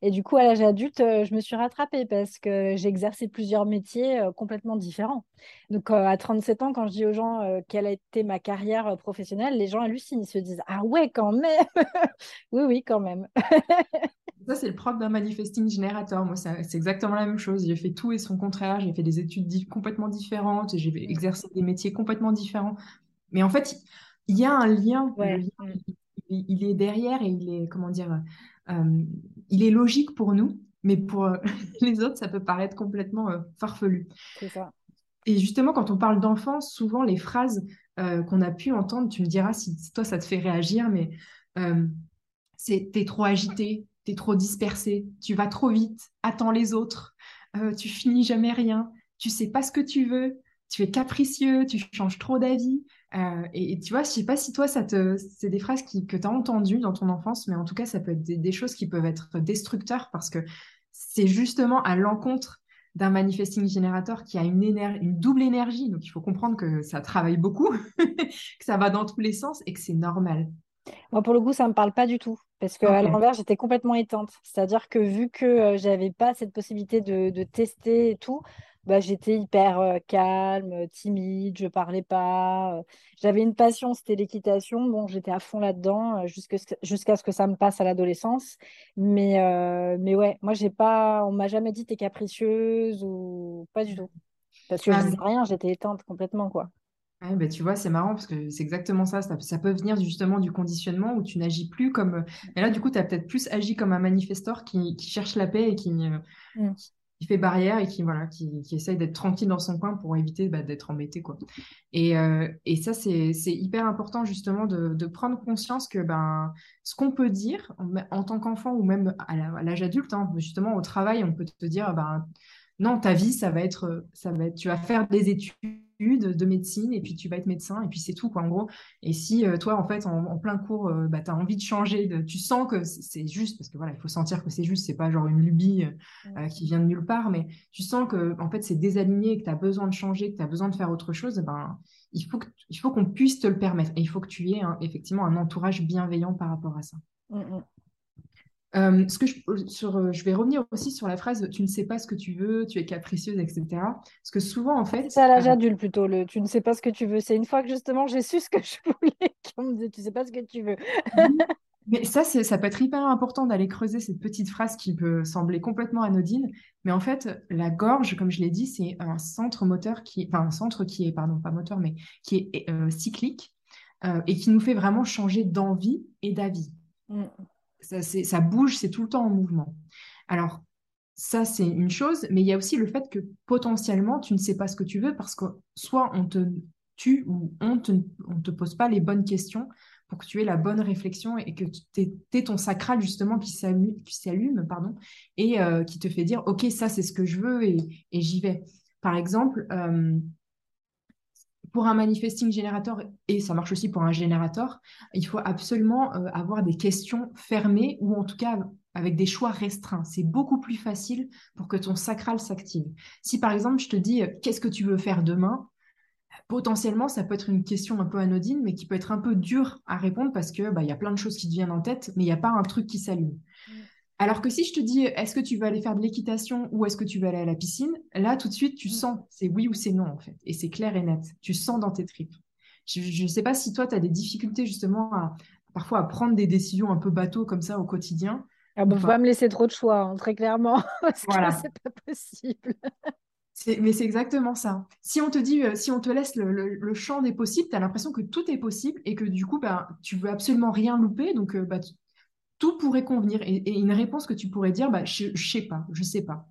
Speaker 1: Et du coup, à l'âge adulte, euh, je me suis rattrapée parce que j'ai exercé plusieurs métiers euh, complètement différents. Donc, euh, à 37 ans, quand je dis aux gens quelle a été ma carrière professionnelle, les gens hallucinent. Ils se disent Ah ouais, quand même Oui, oui, quand même.
Speaker 2: Ça, c'est le propre d'un manifesting générateur. Moi, c'est exactement la même chose. J'ai fait tout et son contraire. J'ai fait des études complètement différentes. J'ai exercé des métiers complètement différents. Mais en fait, il y a un lien. Mm. il, est derrière et il est, comment dire, euh, il est logique pour nous, mais pour euh, les autres, ça peut paraître complètement euh, farfelu.
Speaker 1: C'est ça.
Speaker 2: Et justement, quand on parle d'enfance, souvent les phrases qu'on a pu entendre, tu me diras si toi ça te fait réagir, mais c'est t'es trop agité, t'es trop dispersé, tu vas trop vite, attends les autres, tu finis jamais rien, tu sais pas ce que tu veux, tu es capricieux, tu changes trop d'avis. Euh, et, tu vois, je sais pas si toi, ça te, c'est des phrases que tu as entendues dans ton enfance, mais en tout cas, ça peut être des, choses qui peuvent être destructeurs parce que c'est justement à l'encontre d'un manifesting générateur qui a une, une double énergie. Donc, il faut comprendre que ça travaille beaucoup, que ça va dans tous les sens et que c'est normal.
Speaker 1: Moi, pour le coup, ça ne me parle pas du tout. Parce qu'à l'envers, j'étais complètement éteinte. C'est-à-dire que vu que euh, j'avais pas cette possibilité de, de, tester et tout, bah, j'étais hyper euh, calme, timide, je parlais pas. Euh, j'avais une passion, c'était l'équitation. Bon, j'étais à fond là-dedans euh, jusqu'à ce que ça me passe à l'adolescence. Mais, mais ouais, moi, j'ai pas, on m'a jamais dit t'es capricieuse ou pas du tout. Parce que je ah, disais rien, j'étais éteinte complètement, quoi.
Speaker 2: bah, tu vois, c'est marrant parce que c'est exactement ça. ça. peut venir justement du conditionnement où tu n'agis plus comme. Et là, du coup, tu as peut-être plus agi comme un manifesteur qui, cherche la paix et qui, mmh qui fait barrière et qui voilà qui, qui essaye d'être tranquille dans son coin pour éviter bah, d'être embêté quoi. Et, euh, ça c'est hyper important justement de, de, prendre conscience que ben ce qu'on peut dire en, tant qu'enfant ou même à l'âge adulte hein, justement au travail on peut te dire ben non ta vie ça va être ça va être tu vas faire des études de médecine et puis tu vas être médecin et puis c'est tout quoi en gros. Et si euh, toi en fait en, plein cours euh, bah, tu as envie de changer de, tu sens que c'est juste parce que voilà il faut sentir que c'est juste c'est pas genre une lubie euh, qui vient de nulle part mais tu sens que en fait c'est désaligné que tu as besoin de changer que tu as besoin de faire autre chose ben il faut il faut qu'on puisse te le permettre. Et il faut que tu aies effectivement un entourage bienveillant par rapport à ça. Mmh, mmh. Euh, ce que je, sur, euh, je vais revenir aussi sur la phrase tu ne sais pas ce que tu veux, tu es capricieuse, etc. Parce que souvent, en fait.
Speaker 1: C'est à l'âge euh, adulte plutôt, le tu ne sais pas ce que tu veux. C'est une fois que justement j'ai su ce que je voulais qu'on me disait tu ne sais pas ce que tu veux.
Speaker 2: Mais ça, ça peut être hyper important d'aller creuser cette petite phrase qui peut sembler complètement anodine. Mais en fait, la gorge, comme je l'ai dit, c'est un centre moteur qui, enfin, un centre qui est, pardon, pas moteur, mais qui est cyclique et qui nous fait vraiment changer d'envie et d'avis. Mm ça, bouge, c'est tout le temps en mouvement. Alors, ça, c'est une chose, mais il y a aussi le fait que potentiellement, tu ne sais pas ce que tu veux parce que soit on te tue ou on ne te pose pas les bonnes questions pour que tu aies la bonne réflexion et que tu aies ton sacral justement qui s'allume pardon, et euh, qui te fait dire, OK, ça, c'est ce que je veux et, j'y vais. Par exemple, euh, pour un manifesting générateur, et ça marche aussi pour un générateur, il faut absolument euh, avoir des questions fermées ou en tout cas avec des choix restreints. C'est beaucoup plus facile pour que ton sacral s'active. Si par exemple je te dis euh, qu'est-ce que tu veux faire demain, potentiellement ça peut être une question un peu anodine, mais qui peut être un peu dure à répondre parce que bah, il y a plein de choses qui te viennent en tête, mais il n'y a pas un truc qui s'allume. Alors que si je te dis, est-ce que tu veux aller faire de l'équitation ou est-ce que tu veux aller à la piscine Là, tout de suite, tu mm. sens, c'est oui ou c'est non, en fait. Et c'est clair et net. Tu sens dans tes tripes. Je ne sais pas si toi, tu as des difficultés justement à, parfois à prendre des décisions un peu bateau comme ça au quotidien.
Speaker 1: Ah bon, faut pas me laisser trop de choix, hein, très clairement, parce voilà. que c'est pas possible.
Speaker 2: mais c'est exactement ça. Si on te dit, euh, si on te laisse le, champ des possibles, tu as l'impression que tout est possible et que du coup, bah, tu veux absolument rien louper. Donc, euh, bah, tout pourrait convenir. Et, une réponse que tu pourrais dire, bah, je ne sais pas, je sais pas.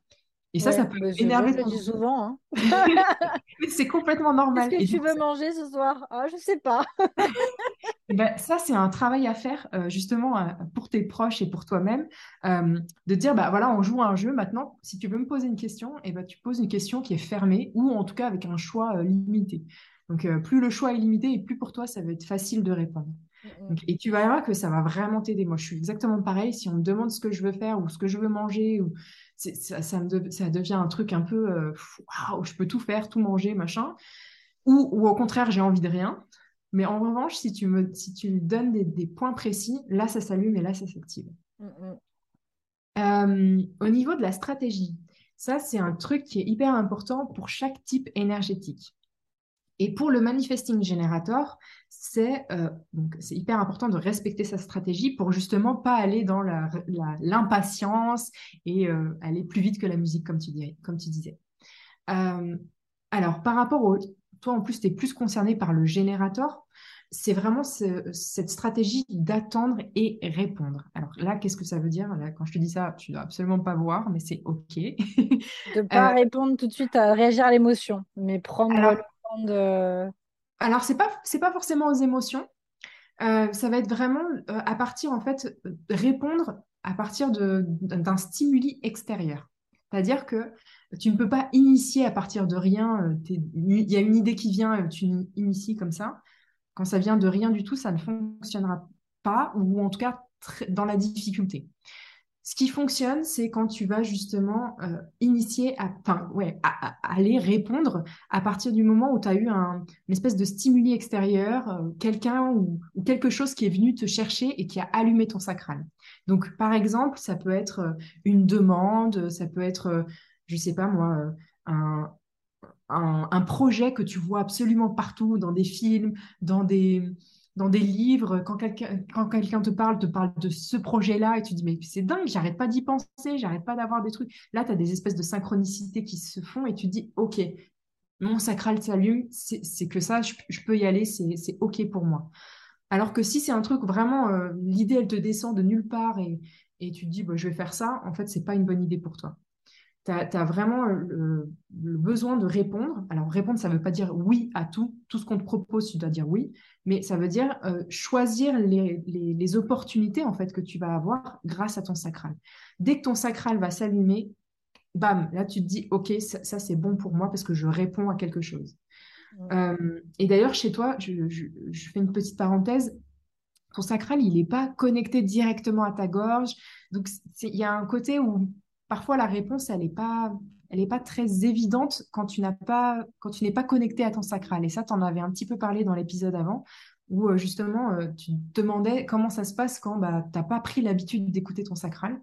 Speaker 2: Et ça, ça peut énerver.
Speaker 1: Je dis souvent. Hein.
Speaker 2: c'est complètement normal.
Speaker 1: Qu'est-ce que tu veux manger ce soir? Ah, Je ne sais pas.
Speaker 2: ben, ça, c'est un travail à faire euh, justement euh, pour tes proches et pour toi-même. Euh, de dire, bah, voilà, on joue à un jeu. Maintenant, si tu veux me poser une question, et eh ben, tu poses une question qui est fermée ou en tout cas avec un choix limité. Donc, plus le choix est limité et plus pour toi, ça va être facile de répondre. Mm, mm. et tu vas voir que ça va vraiment t'aider. Moi, je suis exactement pareil. Si on me demande ce que je veux faire ou ce que je veux manger, ou ça, ça, devient un truc un peu euh, waouh, je peux tout faire, tout manger, machin. Ou, ou au contraire, j'ai envie de rien. Mais en revanche, si tu me, si tu me donnes des, points précis, là, ça s'allume et là, ça s'active. Mm, au niveau de la stratégie, ça, c'est un truc qui est hyper important pour chaque type énergétique. Et pour le manifesting generator, c'est euh, hyper important de respecter sa stratégie pour justement pas aller dans l'impatience et euh, aller plus vite que la musique, comme tu, comme tu disais. Euh, alors, par rapport au... Toi, en plus, tu es plus concerné par le générateur c'est vraiment cette stratégie d'attendre et répondre. Alors là, qu'est-ce que ça veut dire? Là, Quand je te dis ça, tu ne dois absolument pas voir, mais c'est OK.
Speaker 1: de ne pas euh, répondre tout de suite à réagir à l'émotion, mais prendre le de...
Speaker 2: Alors, ce n'est pas, pas forcément aux émotions. Euh, ça va être vraiment euh, à partir, en fait, répondre à partir d'un stimuli extérieur. C'est-à-dire que tu ne peux pas initier à partir de rien. Il y a une idée qui vient, tu inities comme ça. Quand ça vient de rien du tout, ça ne fonctionnera pas, ou en tout cas dans la difficulté. Ce qui fonctionne, c'est quand tu vas justement euh, initier, à, ouais, aller répondre à partir du moment où tu as eu un, une espèce de stimuli extérieur, euh, quelqu'un ou, quelque chose qui est venu te chercher et qui a allumé ton sacral. Donc, par exemple, ça peut être euh, une demande, ça peut être, je sais pas moi, un, un, projet que tu vois absolument partout, dans des films, dans des, dans des livres. Quand quelqu'un te parle, te parle de ce projet-là et tu dis, mais c'est dingue, j'arrête pas d'y penser, j'arrête pas d'avoir des trucs. Là, tu as des espèces de synchronicités qui se font et tu dis, OK, mon sacral s'allume, c'est que ça, je, peux y aller, c'est OK pour moi. Alors que si c'est un truc vraiment, euh, l'idée, elle te descend de nulle part et, et tu te dis, bah, je vais faire ça, en fait, c'est pas une bonne idée pour toi tu as, vraiment le, besoin de répondre. Alors, répondre, ça ne veut pas dire oui à tout. Tout ce qu'on te propose, tu dois dire oui. Mais ça veut dire euh, choisir les, opportunités en fait que tu vas avoir grâce à ton sacral. Dès que ton sacral va s'allumer, bam, là, tu te dis, OK, ça, c'est bon pour moi parce que je réponds à quelque chose. Euh, et d'ailleurs, chez toi, je, je, fais une petite parenthèse, ton sacral, il n'est pas connecté directement à ta gorge. Donc, il y a un côté où parfois la réponse, elle n'est pas, elle pas très évidente quand tu n'as pas, quand tu n'es pas connecté à ton sacral. Et ça, tu en avais un petit peu parlé dans l'épisode avant, où euh, justement, euh, tu te demandais comment ça se passe quand bah, tu n'as pas pris l'habitude d'écouter ton sacral.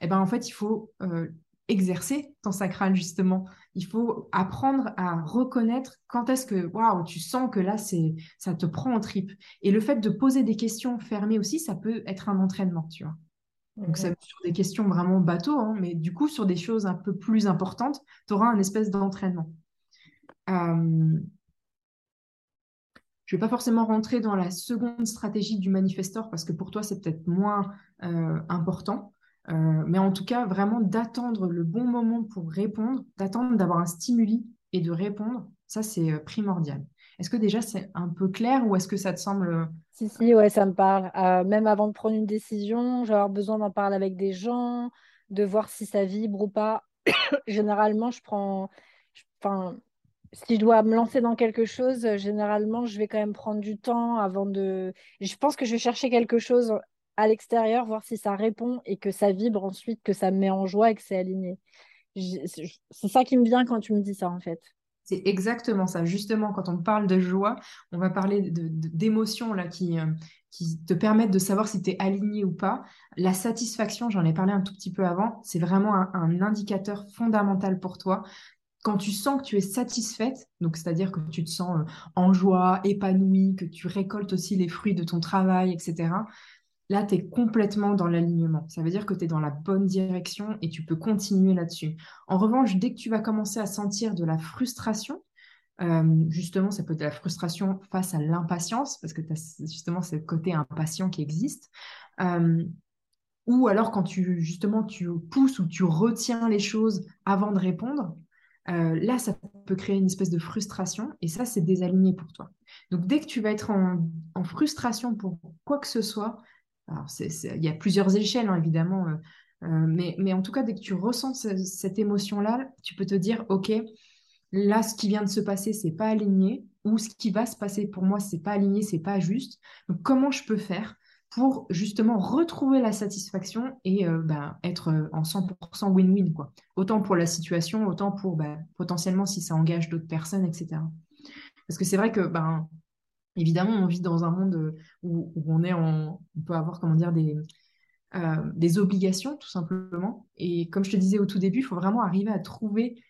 Speaker 2: Et eh ben en fait, il faut euh, exercer ton sacral, justement. Il faut apprendre à reconnaître quand est-ce que, waouh, tu sens que là, c'est, ça te prend en trip. Et le fait de poser des questions fermées aussi, ça peut être un entraînement, tu vois. Donc, ça sur des questions vraiment bateau, hein, mais du coup, sur des choses un peu plus importantes, tu auras un espèce d'entraînement. Euh, je ne vais pas forcément rentrer dans la seconde stratégie du manifestor parce que pour toi, c'est peut-être moins euh, important. Euh, mais en tout cas, vraiment d'attendre le bon moment pour répondre, d'attendre d'avoir un stimuli et de répondre, ça, c'est primordial. Est-ce que déjà c'est un peu clair ou est-ce que ça te semble... Euh,
Speaker 1: si, si, ouais, ça me parle. Euh, même avant de prendre une décision, avoir besoin d'en parler avec des gens, de voir si ça vibre ou pas. généralement, je prends... Enfin, si je dois me lancer dans quelque chose, généralement, je vais quand même prendre du temps avant de... Je pense que je vais chercher quelque chose à l'extérieur, voir si ça répond et que ça vibre ensuite, que ça me met en joie et que c'est aligné. C'est ça qui me vient quand tu me dis ça, en fait.
Speaker 2: C'est exactement ça. Justement, quand on parle de joie, on va parler d'émotions là qui, euh, qui te permettent de savoir si tu es aligné ou pas. La satisfaction, j'en ai parlé un tout petit peu avant, c'est vraiment un, indicateur fondamental pour toi. Quand tu sens que tu es satisfaite, donc c'est-à-dire que tu te sens euh, en joie, épanouie, que tu récoltes aussi les fruits de ton travail, etc., là, tu es complètement dans l'alignement. Ça veut dire que tu es dans la bonne direction et tu peux continuer là-dessus. En revanche, dès que tu vas commencer à sentir de la frustration, euh, justement, ça peut être la frustration face à l'impatience, parce que tu as justement ce côté impatient qui existe. Euh, ou alors quand tu justement pousses ou tu retiens les choses avant de répondre, euh, là, ça peut créer une espèce de frustration et ça, c'est désaligné pour toi. Donc, dès que tu vas être en frustration pour quoi que ce soit, alors, il y a plusieurs échelles, hein, évidemment, euh, euh, mais, mais, en tout cas, dès que tu ressens cette émotion-là, tu peux te dire, OK, là, ce qui vient de se passer, c'est pas aligné, ou ce qui va se passer pour moi, c'est pas aligné, c'est pas juste. Comment je peux faire pour justement retrouver la satisfaction et euh, ben, être en 100% win-win, quoi. Autant pour la situation, autant pour ben, potentiellement si ça engage d'autres personnes, etc. Parce que c'est vrai que ben, Évidemment, on vit dans un monde euh, où, on est en, on peut avoir comment dire des, des obligations, tout simplement. Et comme je te disais au tout début, il faut vraiment arriver à trouver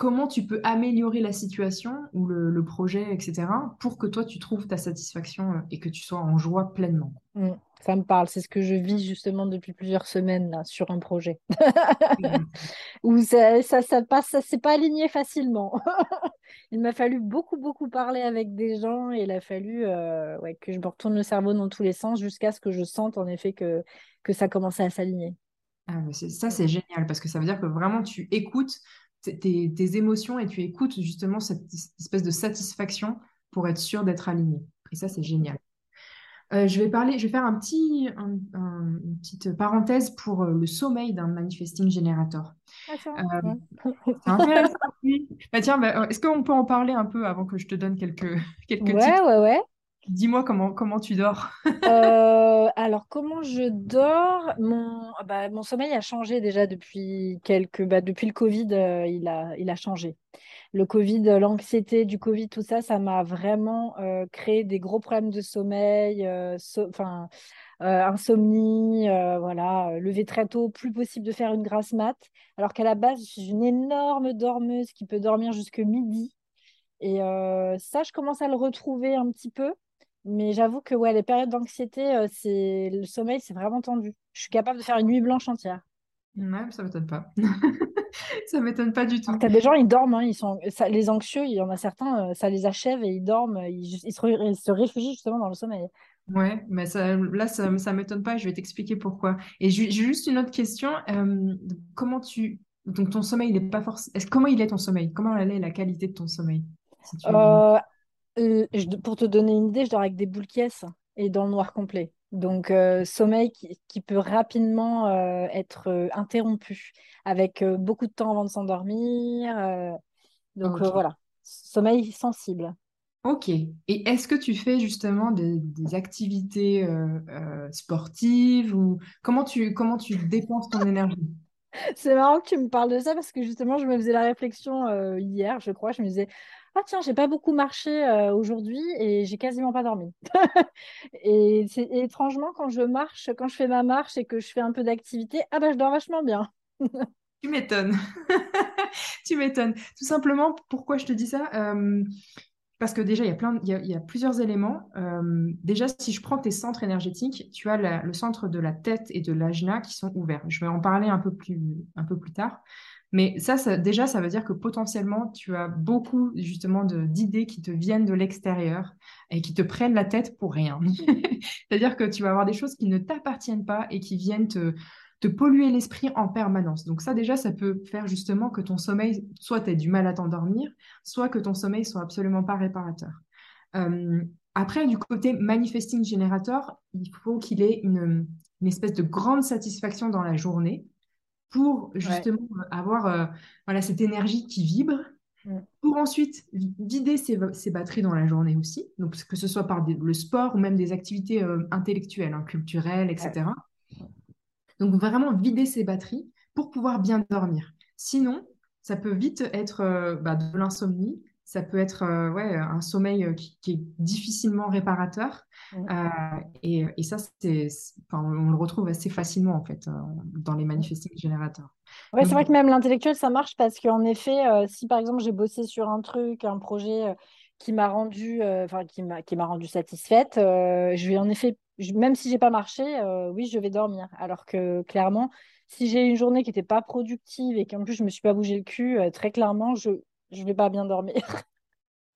Speaker 2: comment tu peux améliorer la situation ou le, projet, etc., pour que toi, tu trouves ta satisfaction euh, et que tu sois en joie pleinement.
Speaker 1: Mm, ça me parle, c'est ce que je vis justement depuis plusieurs semaines là, sur un projet. Où ça, ça, ça passe, ça s'est pas aligné facilement. il m'a fallu beaucoup, beaucoup parler avec des gens et il a fallu euh, que je me retourne le cerveau dans tous les sens jusqu'à ce que je sente en effet que, que ça commençait à s'aligner.
Speaker 2: Ah, ça, c'est génial parce que ça veut dire que vraiment tu écoutes tes, émotions et tu écoutes justement cette espèce de satisfaction pour être sûr d'être aligné. Et ça, c'est génial. Euh, je vais parler, je vais faire un petit, une petite parenthèse pour euh, le sommeil d'un manifesting generator. Ah, euh, intéressant. bah, tiens, bah, est-ce qu'on peut en parler un peu avant que je te donne quelques, quelques
Speaker 1: ouais, Ouais, ouais.
Speaker 2: Dis-moi comment, comment tu dors.
Speaker 1: Alors, comment je dors? Mon, ah bah, mon sommeil a changé déjà depuis quelques... Bah, depuis le Covid, il a, il a changé. Le Covid, l'anxiété du Covid, tout ça, ça m'a vraiment euh, créé des gros problèmes de sommeil, enfin, insomnie, voilà, lever très tôt, plus possible de faire une grasse mat. Alors qu'à la base, je suis une énorme dormeuse qui peut dormir jusque midi. Et ça, je commence à le retrouver un petit peu. Mais j'avoue que ouais, les périodes d'anxiété, euh, c'est le sommeil, c'est vraiment tendu. Je suis capable de faire une nuit blanche entière.
Speaker 2: Ouais, ça m'étonne pas. ça m'étonne pas du tout.
Speaker 1: Tu as des gens, ils dorment, hein, ils sont... les anxieux, il y en a certains, euh, ça les achève et ils dorment, ils, se... réfugient justement dans le sommeil.
Speaker 2: Ouais, mais ça, là, ça, ça m'étonne pas, je vais t'expliquer pourquoi. Et j'ai juste une autre question. Euh, comment tu. Donc, ton sommeil, il n'est pas forcément. Comment il est ton sommeil? Comment elle est la qualité de ton sommeil?
Speaker 1: Euh, pour te donner une idée, je dors avec des boules et dans le noir complet. Donc, euh, sommeil qui, peut rapidement euh, être interrompu avec beaucoup de temps avant de s'endormir. donc, voilà, sommeil sensible.
Speaker 2: Ok. Et est-ce que tu fais justement des, activités sportives ou comment tu, comment tu dépenses ton énergie?
Speaker 1: C'est marrant que tu me parles de ça parce que justement, je me faisais la réflexion hier, je crois. Je me disais, ah tiens, j'ai pas beaucoup marché euh, aujourd'hui et j'ai quasiment pas dormi. et, c'est étrangement, quand je marche, quand je fais ma marche et que je fais un peu d'activité, ah bah je dors vachement bien.
Speaker 2: tu m'étonnes. tu m'étonnes. Tout simplement, pourquoi je te dis ça Parce que déjà, il y a, plein, il y a, plusieurs éléments. Déjà, si je prends tes centres énergétiques, tu as le centre de la tête et de l'ajna qui sont ouverts. Je vais en parler un peu plus, un peu plus tard. Mais ça, déjà, ça veut dire que potentiellement, tu as beaucoup justement d'idées qui te viennent de l'extérieur et qui te prennent la tête pour rien. C'est-à-dire que tu vas avoir des choses qui ne t'appartiennent pas et qui viennent te, polluer l'esprit en permanence. Donc ça, déjà, ça peut faire justement que ton sommeil, soit tu aies du mal à t'endormir, soit que ton sommeil soit absolument pas réparateur. Après, du côté manifesting generator, il faut qu'il ait une espèce de grande satisfaction dans la journée pour justement euh, avoir euh, voilà, cette énergie qui vibre, pour ensuite vider ses, batteries dans la journée aussi, donc que ce soit par le sport ou même des activités euh, intellectuelles, hein, culturelles, etc. Donc vraiment vider ses batteries pour pouvoir bien dormir. Sinon, ça peut vite être bah, de l'insomnie, ça peut être euh, ouais, un sommeil euh, qui, est difficilement réparateur. Euh, et, et, ça, c'est, on le retrouve assez facilement en fait dans les manifestings générateurs.
Speaker 1: Ouais, c'est vrai que même l'intellectuel, ça marche parce qu'en effet, si par exemple j'ai bossé sur un truc, un projet qui m'a rendu, enfin qui m'a qui m'a rendu satisfaite, je vais en effet, même si j'ai pas marché, oui, je vais dormir. Alors que clairement, si j'ai une journée qui n'était pas productive et qu'en plus je me suis pas bougé le cul, très clairement, je je vais pas bien dormir.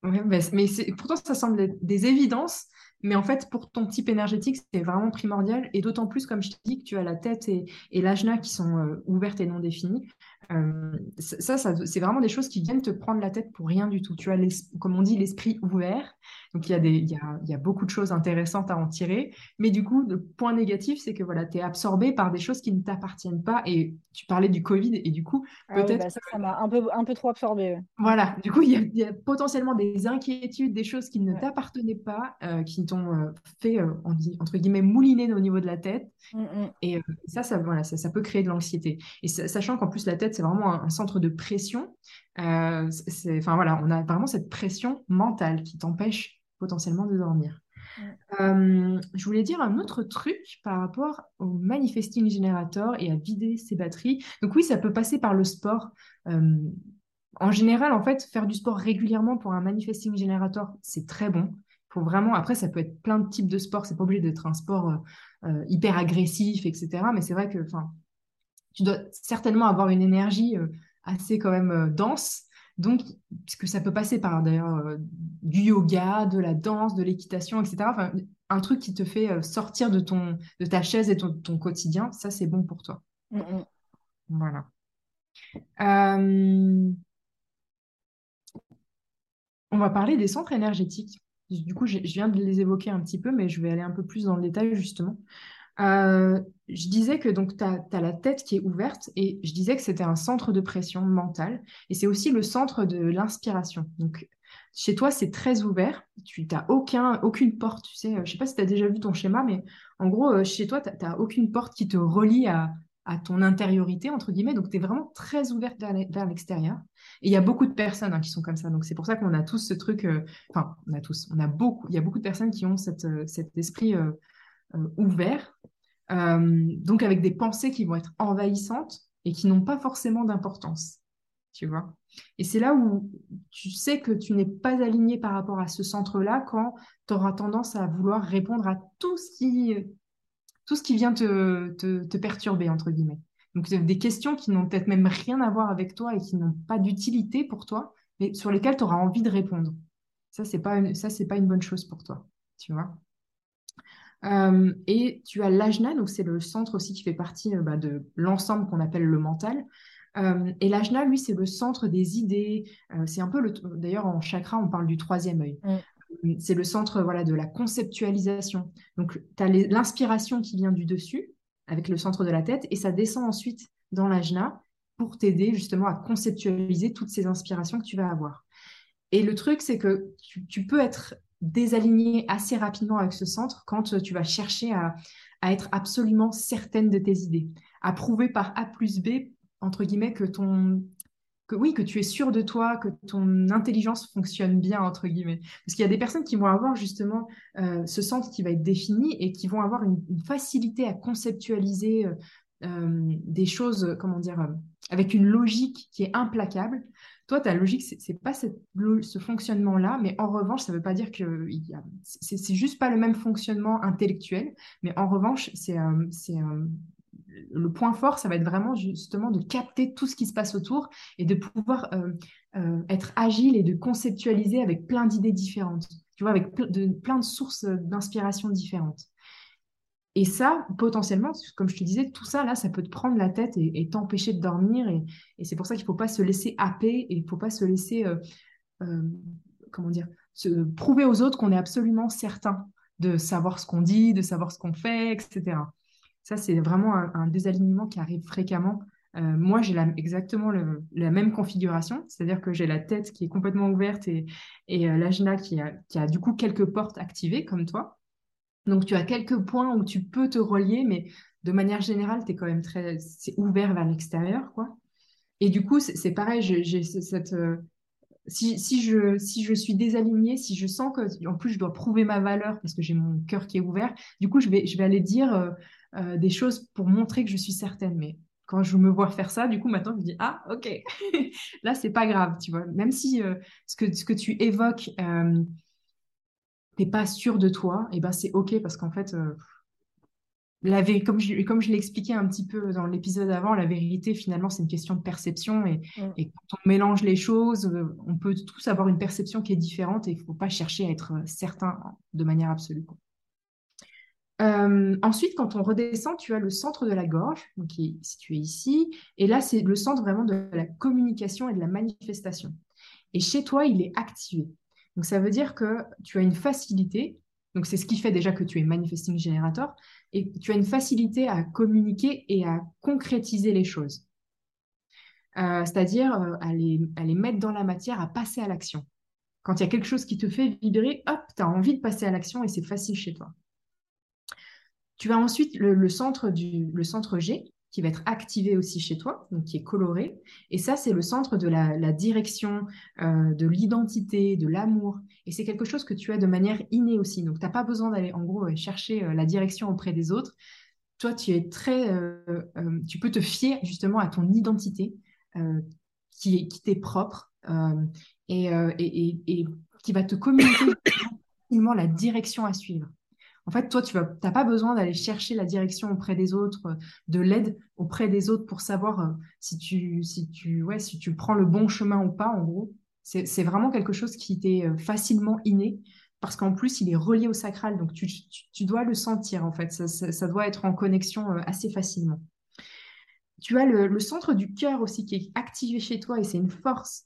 Speaker 2: mais, mais pourtant, ça semble des évidences, mais en fait, pour ton type énergétique, c'est vraiment primordial. Et d'autant plus, comme je te dis, que tu as la tête et, et l'ajna qui sont euh, ouvertes et non définies. Euh, ça, ça c'est vraiment des choses qui viennent te prendre la tête pour rien du tout. Tu as, comme on dit, l'esprit ouvert. Donc, il y, a des, il, y a, il y a beaucoup de choses intéressantes à en tirer. Mais du coup, le point négatif, c'est que voilà, tu es absorbé par des choses qui ne t'appartiennent pas. Et tu parlais du Covid, et du coup,
Speaker 1: ah peut-être. Bah ça, m'a un peu, un peu trop absorbé.
Speaker 2: Voilà, du coup, il y, a, potentiellement des inquiétudes, des choses qui ne t'appartenaient pas, euh, qui t'ont euh, fait, entre guillemets, mouliner au niveau de la tête. Mm, mm. Et ça, ça, voilà, ça, ça, peut créer de l'anxiété. Et sachant qu'en plus, la tête, c'est vraiment un, centre de pression. Euh, enfin voilà, on a vraiment cette pression mentale qui t'empêche potentiellement de dormir. Euh, je voulais dire un autre truc par rapport au manifesting generator et à vider ses batteries. Donc oui, ça peut passer par le sport. Euh, en général, en fait, faire du sport régulièrement pour un manifesting generator, c'est très bon. Faut vraiment. Après, ça peut être plein de types de sports. C'est pas obligé d'être un sport euh, hyper agressif, etc. Mais c'est vrai que, enfin, tu dois certainement avoir une énergie assez quand même dense donc, puisque ça peut passer par d'ailleurs euh, du yoga, de la danse, de l'équitation, etc. Enfin, un truc qui te fait euh, sortir de, ton, de ta chaise et ton, ton quotidien, ça c'est bon pour toi. Mm, mm. Voilà. Euh, on va parler des centres énergétiques. Du coup, je viens de les évoquer un petit peu, mais je vais aller un peu plus dans le détail justement. Euh, je disais que tu as, la tête qui est ouverte et je disais que c'était un centre de pression mentale et c'est aussi le centre de l'inspiration. Donc chez toi, c'est très ouvert, tu n'as aucun, aucune porte, tu sais, je ne sais pas si tu as déjà vu ton schéma, mais en gros, euh, chez toi, tu n'as aucune porte qui te relie à, ton intériorité, entre guillemets, donc tu es vraiment très ouverte vers l'extérieur. Et il y a beaucoup de personnes hein, qui sont comme ça, donc c'est pour ça qu'on a tous ce truc, euh, enfin, on a tous, on a beaucoup, il y a beaucoup de personnes qui ont cet esprit euh, ouvert, euh, donc avec des pensées qui vont être envahissantes et qui n'ont pas forcément d'importance. Tu vois Et c'est là où tu sais que tu n'es pas aligné par rapport à ce centre-là quand tu auras tendance à vouloir répondre à tout ce qui, tout ce qui vient te, te, perturber, entre guillemets. Donc, des questions qui n'ont peut-être même rien à voir avec toi et qui n'ont pas d'utilité pour toi, mais sur lesquelles tu auras envie de répondre. Ça, c'est pas, pas une bonne chose pour toi. Tu vois euh, et tu as l'ajna, donc c'est le centre aussi qui fait partie euh, bah, de l'ensemble qu'on appelle le mental. Euh, et l'ajna, lui, c'est le centre des idées. c'est un peu le. D'ailleurs, en chakra, on parle du troisième œil. Mm. C'est le centre voilà, de la conceptualisation. Donc, tu as l'inspiration qui vient du dessus, avec le centre de la tête, et ça descend ensuite dans l'ajna pour t'aider justement à conceptualiser toutes ces inspirations que tu vas avoir. Et le truc, c'est que tu peux être désaligner assez rapidement avec ce centre quand euh, tu vas chercher à, être absolument certaine de tes idées, à prouver par A plus B, entre guillemets, que ton... Que, oui, que tu es sûr de toi, que ton intelligence fonctionne bien, entre guillemets. Parce qu'il y a des personnes qui vont avoir justement euh, ce centre qui va être défini et qui vont avoir une, facilité à conceptualiser euh, des choses, comment dire, avec une logique qui est implacable. Toi, ta logique, c'est pas ce fonctionnement-là, mais en revanche, ça ne veut pas dire que c'est juste pas le même fonctionnement intellectuel, mais en revanche, c'est euh, euh, le point fort, ça va être vraiment justement de capter tout ce qui se passe autour et de pouvoir euh, être agile et de conceptualiser avec plein d'idées différentes, tu vois, avec plein de sources d'inspiration différentes. Et ça, potentiellement, comme je te disais, tout ça, là, ça peut te prendre la tête et, t'empêcher de dormir. Et, c'est pour ça qu'il ne faut pas se laisser happer et il ne faut pas se laisser, euh, euh, comment dire, se prouver aux autres qu'on est absolument certain de savoir ce qu'on dit, de savoir ce qu'on fait, etc. Ça, c'est vraiment un, désalignement qui arrive fréquemment. Euh, moi, j'ai exactement la même configuration, c'est-à-dire que j'ai la tête qui est complètement ouverte et, et l'agna qui a, qui a du coup quelques portes activées, comme toi. Donc, tu as quelques points où tu peux te relier, mais de manière générale, tu es quand même très ouvert vers l'extérieur, quoi. Et du coup, c'est pareil, j'ai cette. Euh, si, je, suis désalignée, si je sens que, en plus, je dois prouver ma valeur parce que j'ai mon cœur qui est ouvert, du coup, je vais, aller dire euh, euh, des choses pour montrer que je suis certaine. Mais quand je me vois faire ça, du coup, maintenant, je me dis, ah, ok, là, c'est pas grave, tu vois. Même si ce que tu évoques, t'es pas sûr de toi, et ben c'est ok parce qu'en fait, euh, la comme je, comme je l'ai expliqué un petit peu dans l'épisode avant, la vérité finalement c'est une question de perception et, mm. et, quand on mélange les choses, euh, on peut tous avoir une perception qui est différente et il faut pas chercher à être euh, certain de manière absolue. ensuite, quand on redescend, tu as le centre de la gorge, donc qui est situé ici, et là c'est le centre vraiment de la communication et de la manifestation. Et chez toi, il est activé. Donc ça veut dire que tu as une facilité, donc c'est ce qui fait déjà que tu es manifesting generator, et tu as une facilité à communiquer et à concrétiser les choses. Euh, c'est-à-dire euh, à, les, mettre dans la matière, à passer à l'action. Quand il y a quelque chose qui te fait vibrer, hop, tu as envie de passer à l'action et c'est facile chez toi. Tu as ensuite le, centre du, le centre G, qui va être activé aussi chez toi, donc qui est coloré. Et ça, c'est le centre de la, direction, euh, de l'identité, de l'amour. Et c'est quelque chose que tu as de manière innée aussi. Donc, tu n'as pas besoin d'aller, en gros, chercher la direction auprès des autres. Toi, tu es très, tu peux te fier justement à ton identité qui, qui t'est propre et, et, et, qui va te communiquer la direction à suivre. En fait, toi, tu n'as pas besoin d'aller chercher la direction auprès des autres, euh, de l'aide auprès des autres pour savoir euh, si, tu, si, tu, ouais, si tu prends le bon chemin ou pas, en gros. C'est vraiment quelque chose qui t'est euh, facilement inné parce qu'en plus, il est relié au sacral. Donc, tu, tu, dois le sentir, en fait. Ça, doit être en connexion assez facilement. Tu as le, centre du cœur aussi qui est activé chez toi et c'est une force.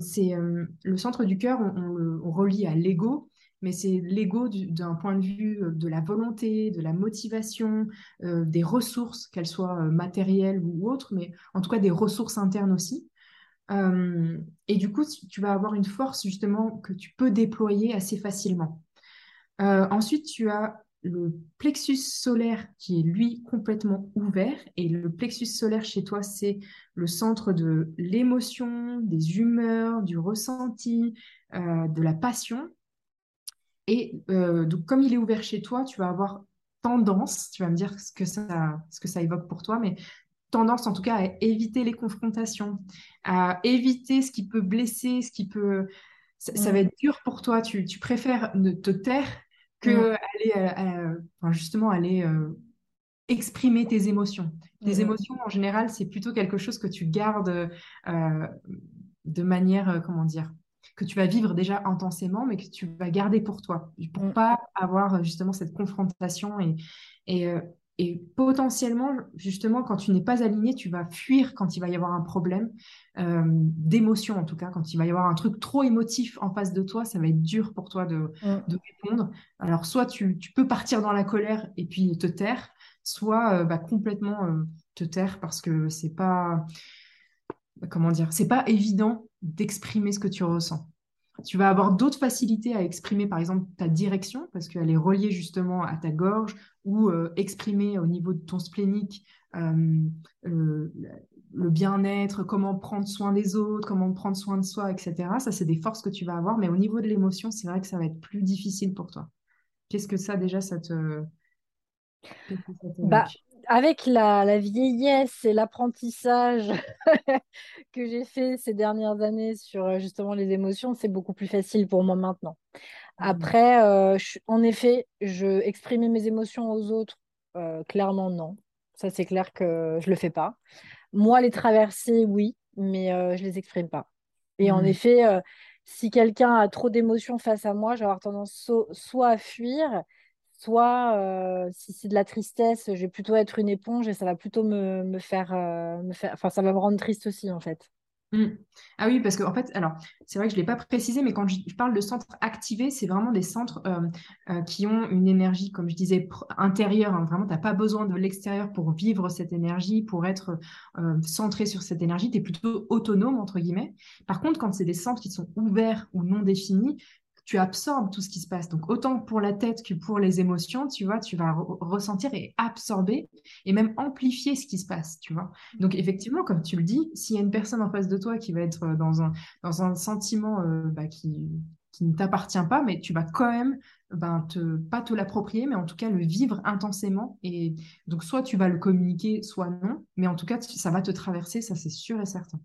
Speaker 2: c'est le centre du cœur, on, on relie à l'ego mais c'est l'ego d'un point de vue euh, de la volonté, de la motivation, euh, des ressources, qu'elles soient euh, matérielles ou autres, mais en tout cas des ressources internes aussi. et du coup, tu vas avoir une force justement que tu peux déployer assez facilement. ensuite, tu as le plexus solaire qui est lui complètement ouvert. Et le plexus solaire chez toi, c'est le centre de l'émotion, des humeurs, du ressenti, de la passion. Et euh, donc, comme il est ouvert chez toi, tu vas avoir tendance, tu vas me dire ce que ça, ce que ça évoque pour toi, mais tendance en tout cas à éviter les confrontations, à éviter ce qui peut blesser, ce qui peut... Ça, va être dur pour toi, tu, tu préfères ne te taire que aller, euh, enfin, justement aller euh, exprimer tes émotions. Tes émotions, en général, c'est plutôt quelque chose que tu gardes de manière, comment dire, que tu vas vivre déjà intensément, mais que tu vas garder pour toi, pour mm. pas avoir euh, justement cette confrontation et, et, euh, et potentiellement, justement, quand tu n'es pas aligné, tu vas fuir quand il va y avoir un problème euh, d'émotion, en tout cas, quand il va y avoir un truc trop émotif en face de toi, ça va être dur pour toi de, mm. de répondre. Alors, soit tu, tu, peux partir dans la colère et puis te taire, soit bah, complètement te taire parce que c'est pas comment dire, c'est pas évident d'exprimer ce que tu ressens. Tu vas avoir d'autres facilités à exprimer, par exemple, ta direction, parce qu'elle est reliée justement à ta gorge, ou euh, exprimer au niveau de ton splénique euh, le bien-être, comment prendre soin des autres, comment prendre soin de soi, etc. Ça, c'est des forces que tu vas avoir, mais au niveau de l'émotion, c'est vrai que ça va être plus difficile pour toi. Qu'est-ce que ça, déjà, ça te...
Speaker 1: bah, avec la, vieillesse et l'apprentissage que j'ai fait ces dernières années sur euh, justement les émotions, c'est beaucoup plus facile pour moi maintenant. Mmh. Après, euh, en effet, je exprimer mes émotions aux autres, euh, clairement non. Ça, c'est clair que je le fais pas. Moi, les traverser, oui, mais je les exprime pas. Et en mmh. effet, si quelqu'un a trop d'émotions face à moi, je vais avoir tendance soit à fuir, Soit, euh, si c'est de la tristesse, je vais plutôt être une éponge et ça va plutôt me, faire, euh, me faire. Enfin, ça va me rendre triste aussi, en fait.
Speaker 2: Mmh. Ah oui, parce qu'en en fait, alors, c'est vrai que je ne l'ai pas précisé, mais quand je, parle de centres activés, c'est vraiment des centres euh, qui ont une énergie, comme je disais, intérieure. Hein. Vraiment, tu n'as pas besoin de l'extérieur pour vivre cette énergie, pour être centré sur cette énergie. Tu es plutôt autonome, entre guillemets. Par contre, quand c'est des centres qui sont ouverts ou non définis, tu absorbes tout ce qui se passe. Donc, autant pour la tête que pour les émotions, tu vois, tu vas ressentir et absorber et même amplifier ce qui se passe, tu vois. Donc, effectivement, comme tu le dis, s'il y a une personne en face de toi qui va être euh, dans un, dans un sentiment euh, bah, qui, qui ne t'appartient pas, mais tu vas quand même, ben, te, pas te l'approprier, mais en tout cas le vivre intensément. Et donc, soit tu vas le communiquer, soit non, mais en tout cas, ça va te traverser, ça c'est sûr et certain.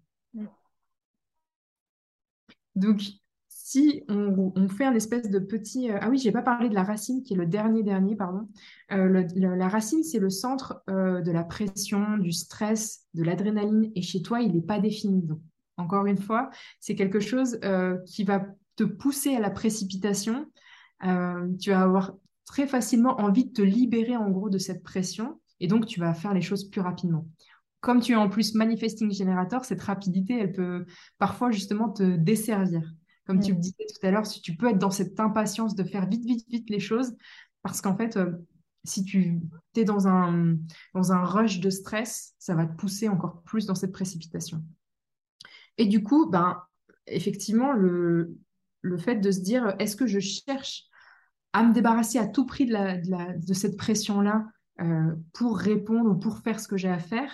Speaker 2: Donc, si on, fait un espèce de petit... Euh, ah oui, je n'ai pas parlé de la racine, qui est le dernier dernier, pardon. Euh, la racine, c'est le centre euh, de la pression, du stress, de l'adrénaline. Et chez toi, il n'est pas défini. Donc, encore une fois, c'est quelque chose qui va te pousser à la précipitation. tu vas avoir très facilement envie de te libérer, en gros, de cette pression. Et donc, tu vas faire les choses plus rapidement comme tu es en plus manifesting générateur, cette rapidité, elle peut parfois justement te desservir. Comme tu le disais tout à l'heure, si tu peux être dans cette impatience de faire vite, vite, vite les choses, parce qu'en fait, euh, si tu es dans un, dans un rush de stress, ça va te pousser encore plus dans cette précipitation. Et du coup, ben, effectivement, le, le fait de se dire, est-ce que je cherche à me débarrasser à tout prix de, la, de, cette pression-là pour répondre ou pour faire ce que j'ai à faire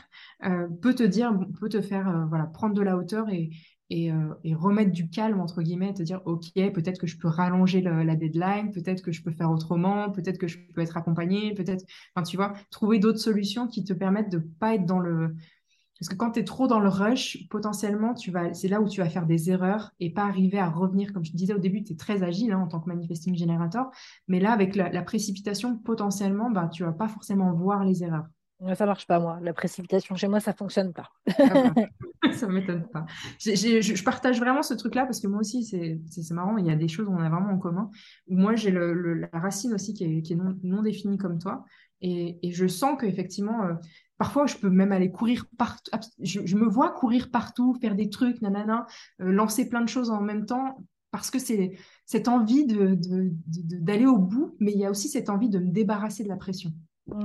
Speaker 2: peut te dire, peut te faire voilà, prendre de la hauteur et, et, remettre du calme, entre guillemets, te dire, OK, peut-être que je peux rallonger la deadline, peut-être que je peux faire autrement, peut-être que je peux être accompagné, peut-être, enfin, tu vois, trouver d'autres solutions qui te permettent de pas être dans le, parce que quand tu es trop dans le rush, potentiellement, tu vas, c'est là où tu vas faire des erreurs et pas arriver à revenir. Comme je te disais au début, tu es très agile hein, en tant que manifesting generator. Mais là, avec la, précipitation, potentiellement, bah, tu vas pas forcément voir les erreurs.
Speaker 1: Ça marche pas, moi. La précipitation chez moi, ça fonctionne pas.
Speaker 2: Ah bah, ça m'étonne pas. je partage vraiment ce truc-là parce que moi aussi, c'est marrant. Il y a des choses où on a vraiment en commun. Moi, j'ai la racine aussi qui est, non, définie comme toi. Et, je sens qu'effectivement, euh, Parfois, je peux même aller courir partout. Je, me vois courir partout, faire des trucs, nanana, euh, lancer plein de choses en même temps, parce que c'est cette envie d'aller de, de, au bout, mais il y a aussi cette envie de me débarrasser de la pression.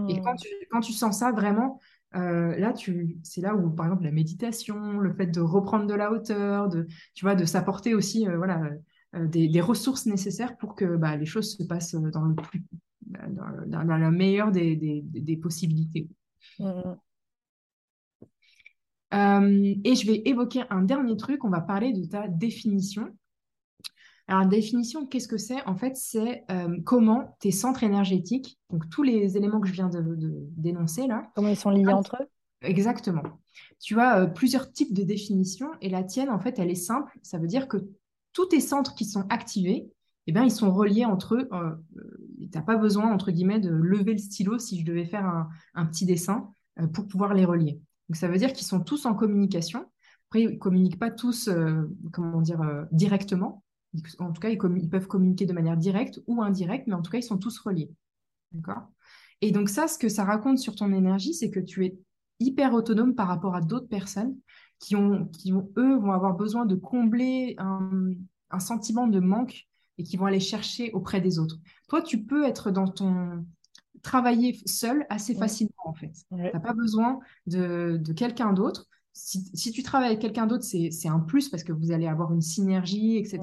Speaker 2: Et quand mmh. tu, quand tu sens ça vraiment, euh, là, c'est là où, par exemple, la méditation, le fait de reprendre de la hauteur, de, tu vois, de s'apporter aussi, euh, voilà, des, ressources nécessaires pour que bah, les choses se passent dans le plus, dans, la meilleure des, des possibilités. Mm. Euh, et je vais évoquer un dernier truc, on va parler de ta définition. Alors, définition, qu'est-ce que c'est? En fait, c'est euh, comment tes centres énergétiques, donc tous les éléments que je viens de, dénoncer là.
Speaker 1: Comment ils sont liés entre eux?
Speaker 2: Exactement. Tu as euh, plusieurs types de définitions et la tienne, en fait, elle est simple. Ça veut dire que tous tes centres qui sont activés, eh bien, ils sont reliés entre eux. Euh, tu n'as pas besoin, entre guillemets, de lever le stylo si je devais faire un, petit dessin euh, pour pouvoir les relier. Donc, ça veut dire qu'ils sont tous en communication. Après, ils ne communiquent pas tous, comment dire, directement. En tout cas, ils, peuvent communiquer de manière directe ou indirecte, mais en tout cas, ils sont tous reliés. D'accord? Et donc, ça, ce que ça raconte sur ton énergie, c'est que tu es hyper autonome par rapport à d'autres personnes qui, ont, qui ont, eux, vont avoir besoin de combler un sentiment de manque et qui vont aller chercher auprès des autres. Toi, tu peux être dans ton travailler seul assez facilement en fait. Tu n'as pas besoin de, quelqu'un d'autre. Si, tu travailles avec quelqu'un d'autre, c'est un plus parce que vous allez avoir une synergie, etc.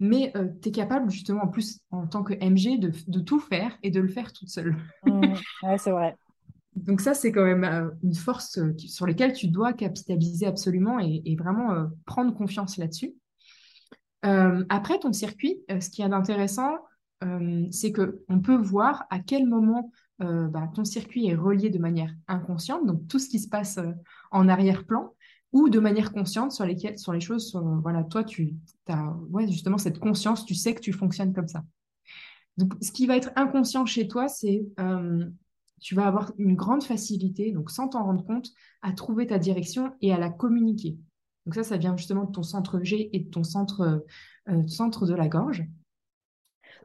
Speaker 2: Mais euh, tu es capable justement en plus en tant que MG de, tout faire et de le faire toute seule.
Speaker 1: ouais, c'est vrai.
Speaker 2: Donc ça, c'est quand même euh, une force euh, sur laquelle tu dois capitaliser absolument et, vraiment prendre confiance là-dessus. Euh, après ton circuit, euh, ce qui est intéressant, euh, c'est qu'on peut voir à quel moment bah, ton circuit est relié de manière inconsciente, donc tout ce qui se passe en arrière-plan, ou de manière consciente sur, sur les choses, voilà, toi, tu as justement cette conscience, tu sais que tu fonctionnes comme ça. Donc, ce qui va être inconscient chez toi, c'est tu vas avoir une grande facilité, donc sans t'en rendre compte, à trouver ta direction et à la communiquer. Donc ça, ça vient justement de ton centre G et de ton centre, euh, centre de la gorge.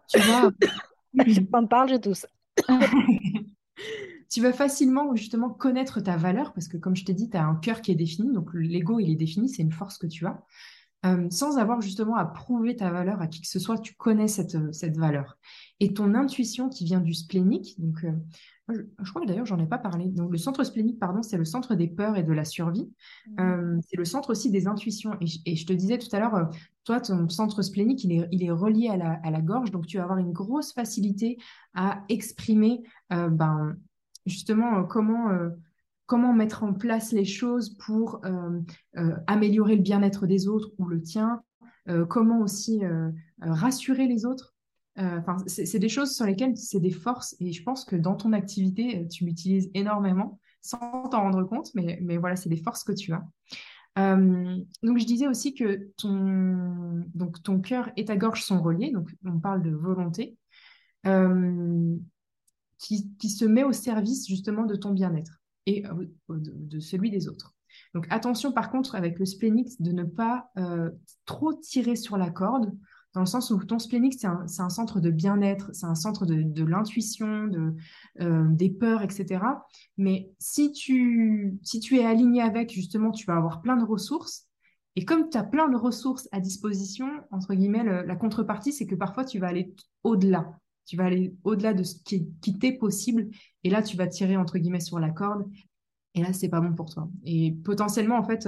Speaker 1: Tu vas... Je m'en parle, j'ai tous.
Speaker 2: tu vas facilement justement connaître ta valeur parce que comme je t'ai dit, tu as un cœur qui est défini, donc l'ego il est défini, c'est une force que tu as. Euh, sans avoir justement à prouver ta valeur à qui que ce soit, tu connais cette, cette valeur. Et ton intuition qui vient du splénique, donc euh, je, crois que d'ailleurs, j'en ai pas parlé. Donc, le centre splénique, pardon, c'est le centre des peurs et de la survie. Mmh. Euh, c'est le centre aussi des intuitions. Et, je te disais tout à l'heure, euh, toi, ton centre splénique, il est, il est relié à la, à la, gorge. Donc, tu vas avoir une grosse facilité à exprimer euh, ben, justement comment, comment mettre en place les choses pour améliorer le bien-être des autres ou le tien. comment aussi rassurer les autres euh, c'est des choses sur lesquelles c'est des forces et je pense que dans ton activité, euh, tu l'utilises énormément sans t'en rendre compte, mais, voilà, c'est des forces que tu as. Euh, donc je disais aussi que ton, donc cœur et ta gorge sont reliés, donc on parle de volonté, qui, se met au service justement de ton bien-être et de, celui des autres. Donc attention par contre avec le splénique de ne pas trop tirer sur la corde dans le sens où ton splénique, c'est un, centre de bien-être, c'est un centre de, l'intuition, de, euh, des peurs, etc. Mais si tu, si tu es aligné avec, justement, tu vas avoir plein de ressources. Et comme tu as plein de ressources à disposition, entre guillemets, la contrepartie, c'est que parfois, tu vas aller au-delà. Tu vas aller au-delà de ce qui, t'est possible. Et là, tu vas tirer, entre guillemets, sur la corde. Et là, c'est pas bon pour toi. Et potentiellement, en fait,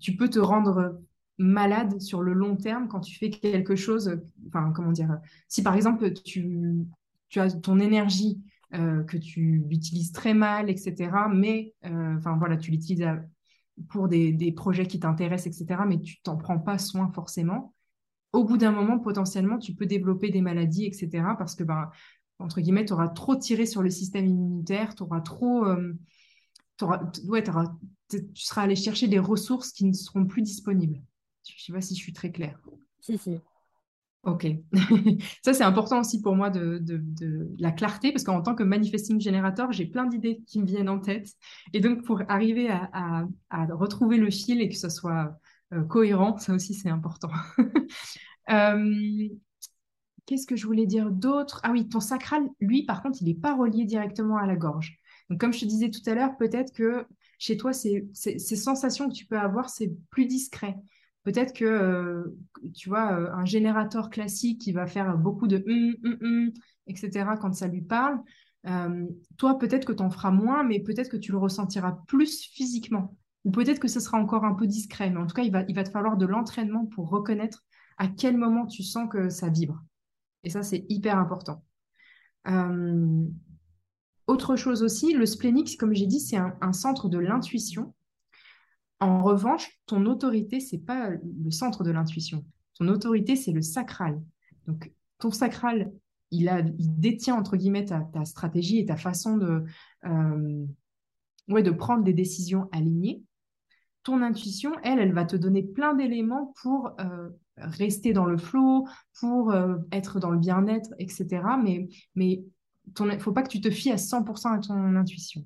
Speaker 2: tu peux te rendre malade sur le long terme quand tu fais quelque chose, enfin, comment dire, si par exemple tu, tu as ton énergie que tu l'utilises très mal, etc. Mais, enfin voilà, tu l'utilises pour des, des, projets qui t'intéressent, etc. Mais tu t'en prends pas soin forcément. Au bout d'un moment, potentiellement, tu peux développer des maladies, etc. Parce que, ben, entre guillemets, tu auras trop tiré sur le système immunitaire, tu auras trop... ouais, tu seras allé chercher des ressources qui ne seront plus disponibles. Je ne sais pas si je suis très claire.
Speaker 1: Si, si.
Speaker 2: Ok. ça, c'est important aussi pour moi de, la clarté, parce qu'en tant que manifesting generator, j'ai plein d'idées qui me viennent en tête. Et donc, pour arriver à, retrouver le fil et que ce soit euh, cohérent, ça aussi, c'est important. Euh, qu'est-ce que je voulais dire d'autre? Ah oui, ton sacral, lui, par contre, il n'est pas relié directement à la gorge. Donc, comme je te disais tout à l'heure, peut-être que chez toi, ces sensations que tu peux avoir, c'est plus discret. Peut-être que, euh, tu vois, euh, un générateur classique qui va faire beaucoup de hum, hum, hum, etc. quand ça lui parle, euh, toi, peut-être que tu en feras moins, mais peut-être que tu le ressentiras plus physiquement. Ou peut-être que ce sera encore un peu discret. Mais en tout cas, il va, il va te falloir de l'entraînement pour reconnaître à quel moment tu sens que ça vibre. Et ça, c'est hyper important. autre chose aussi, le splénique, comme j'ai dit, c'est un, centre de l'intuition. En revanche, ton autorité, c'est pas le centre de l'intuition. Ton autorité, c'est le sacral. Donc, ton sacral, il, a, il détient, entre guillemets, ta, stratégie et ta façon de, euh, ouais, de prendre des décisions alignées. Ton intuition, elle, elle va te donner plein d'éléments pour euh, rester dans le flow, pour euh, être dans le bien-être, etc. Mais il ne faut pas que tu te fies à 100% à ton intuition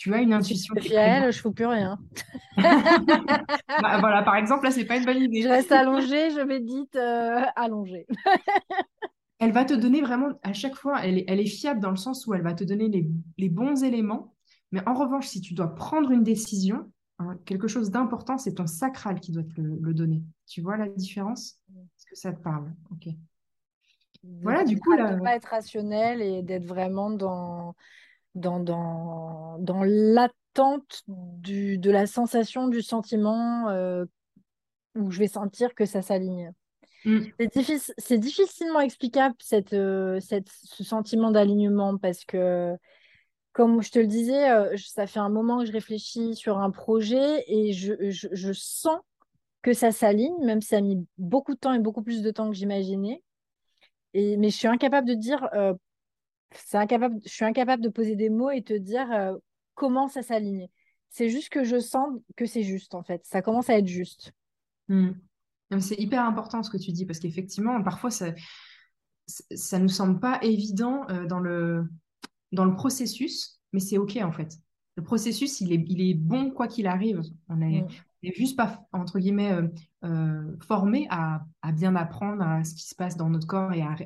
Speaker 2: tu as une intuition.
Speaker 1: Si je elle, je ne fous plus rien.
Speaker 2: Bah, voilà, par exemple, là, c'est pas une bonne idée.
Speaker 1: Je reste allongée, je médite euh, allongée.
Speaker 2: elle va te donner vraiment, à chaque fois, elle est, elle est fiable dans le sens où elle va te donner les, les bons éléments. Mais en revanche, si tu dois prendre une décision, hein, quelque chose d'important, c'est ton sacral qui doit te le, donner. Tu vois la différence? Est-ce que ça te parle? Ok.
Speaker 1: Voilà, du coup. Là... pas être rationnel et d'être vraiment dans dans, dans, dans l'attente de la sensation, du sentiment euh, où je vais sentir que ça s'aligne. Mm. C'est difficilement explicable cette, euh, cette, ce sentiment d'alignement parce que, comme je te le disais, euh, ça fait un moment que je réfléchis sur un projet et je, sens que ça s'aligne, même si ça a mis beaucoup de temps et beaucoup plus de temps que j'imaginais. Et, mais je suis incapable de dire incapable, je suis incapable de poser des mots et te dire euh, comment ça s'aligne. C'est juste que je sens que c'est juste, en fait. Ça commence à être juste.
Speaker 2: Hmm. C'est hyper important ce que tu dis, parce qu'effectivement, parfois, ça ne nous semble pas évident euh, dans, le, dans le processus, mais c'est OK, en fait. Le processus, il est, il est bon quoi qu'il arrive. On est, n'est juste pas, entre guillemets, euh, euh, formé à, bien apprendre à ce qui se passe dans notre corps et à,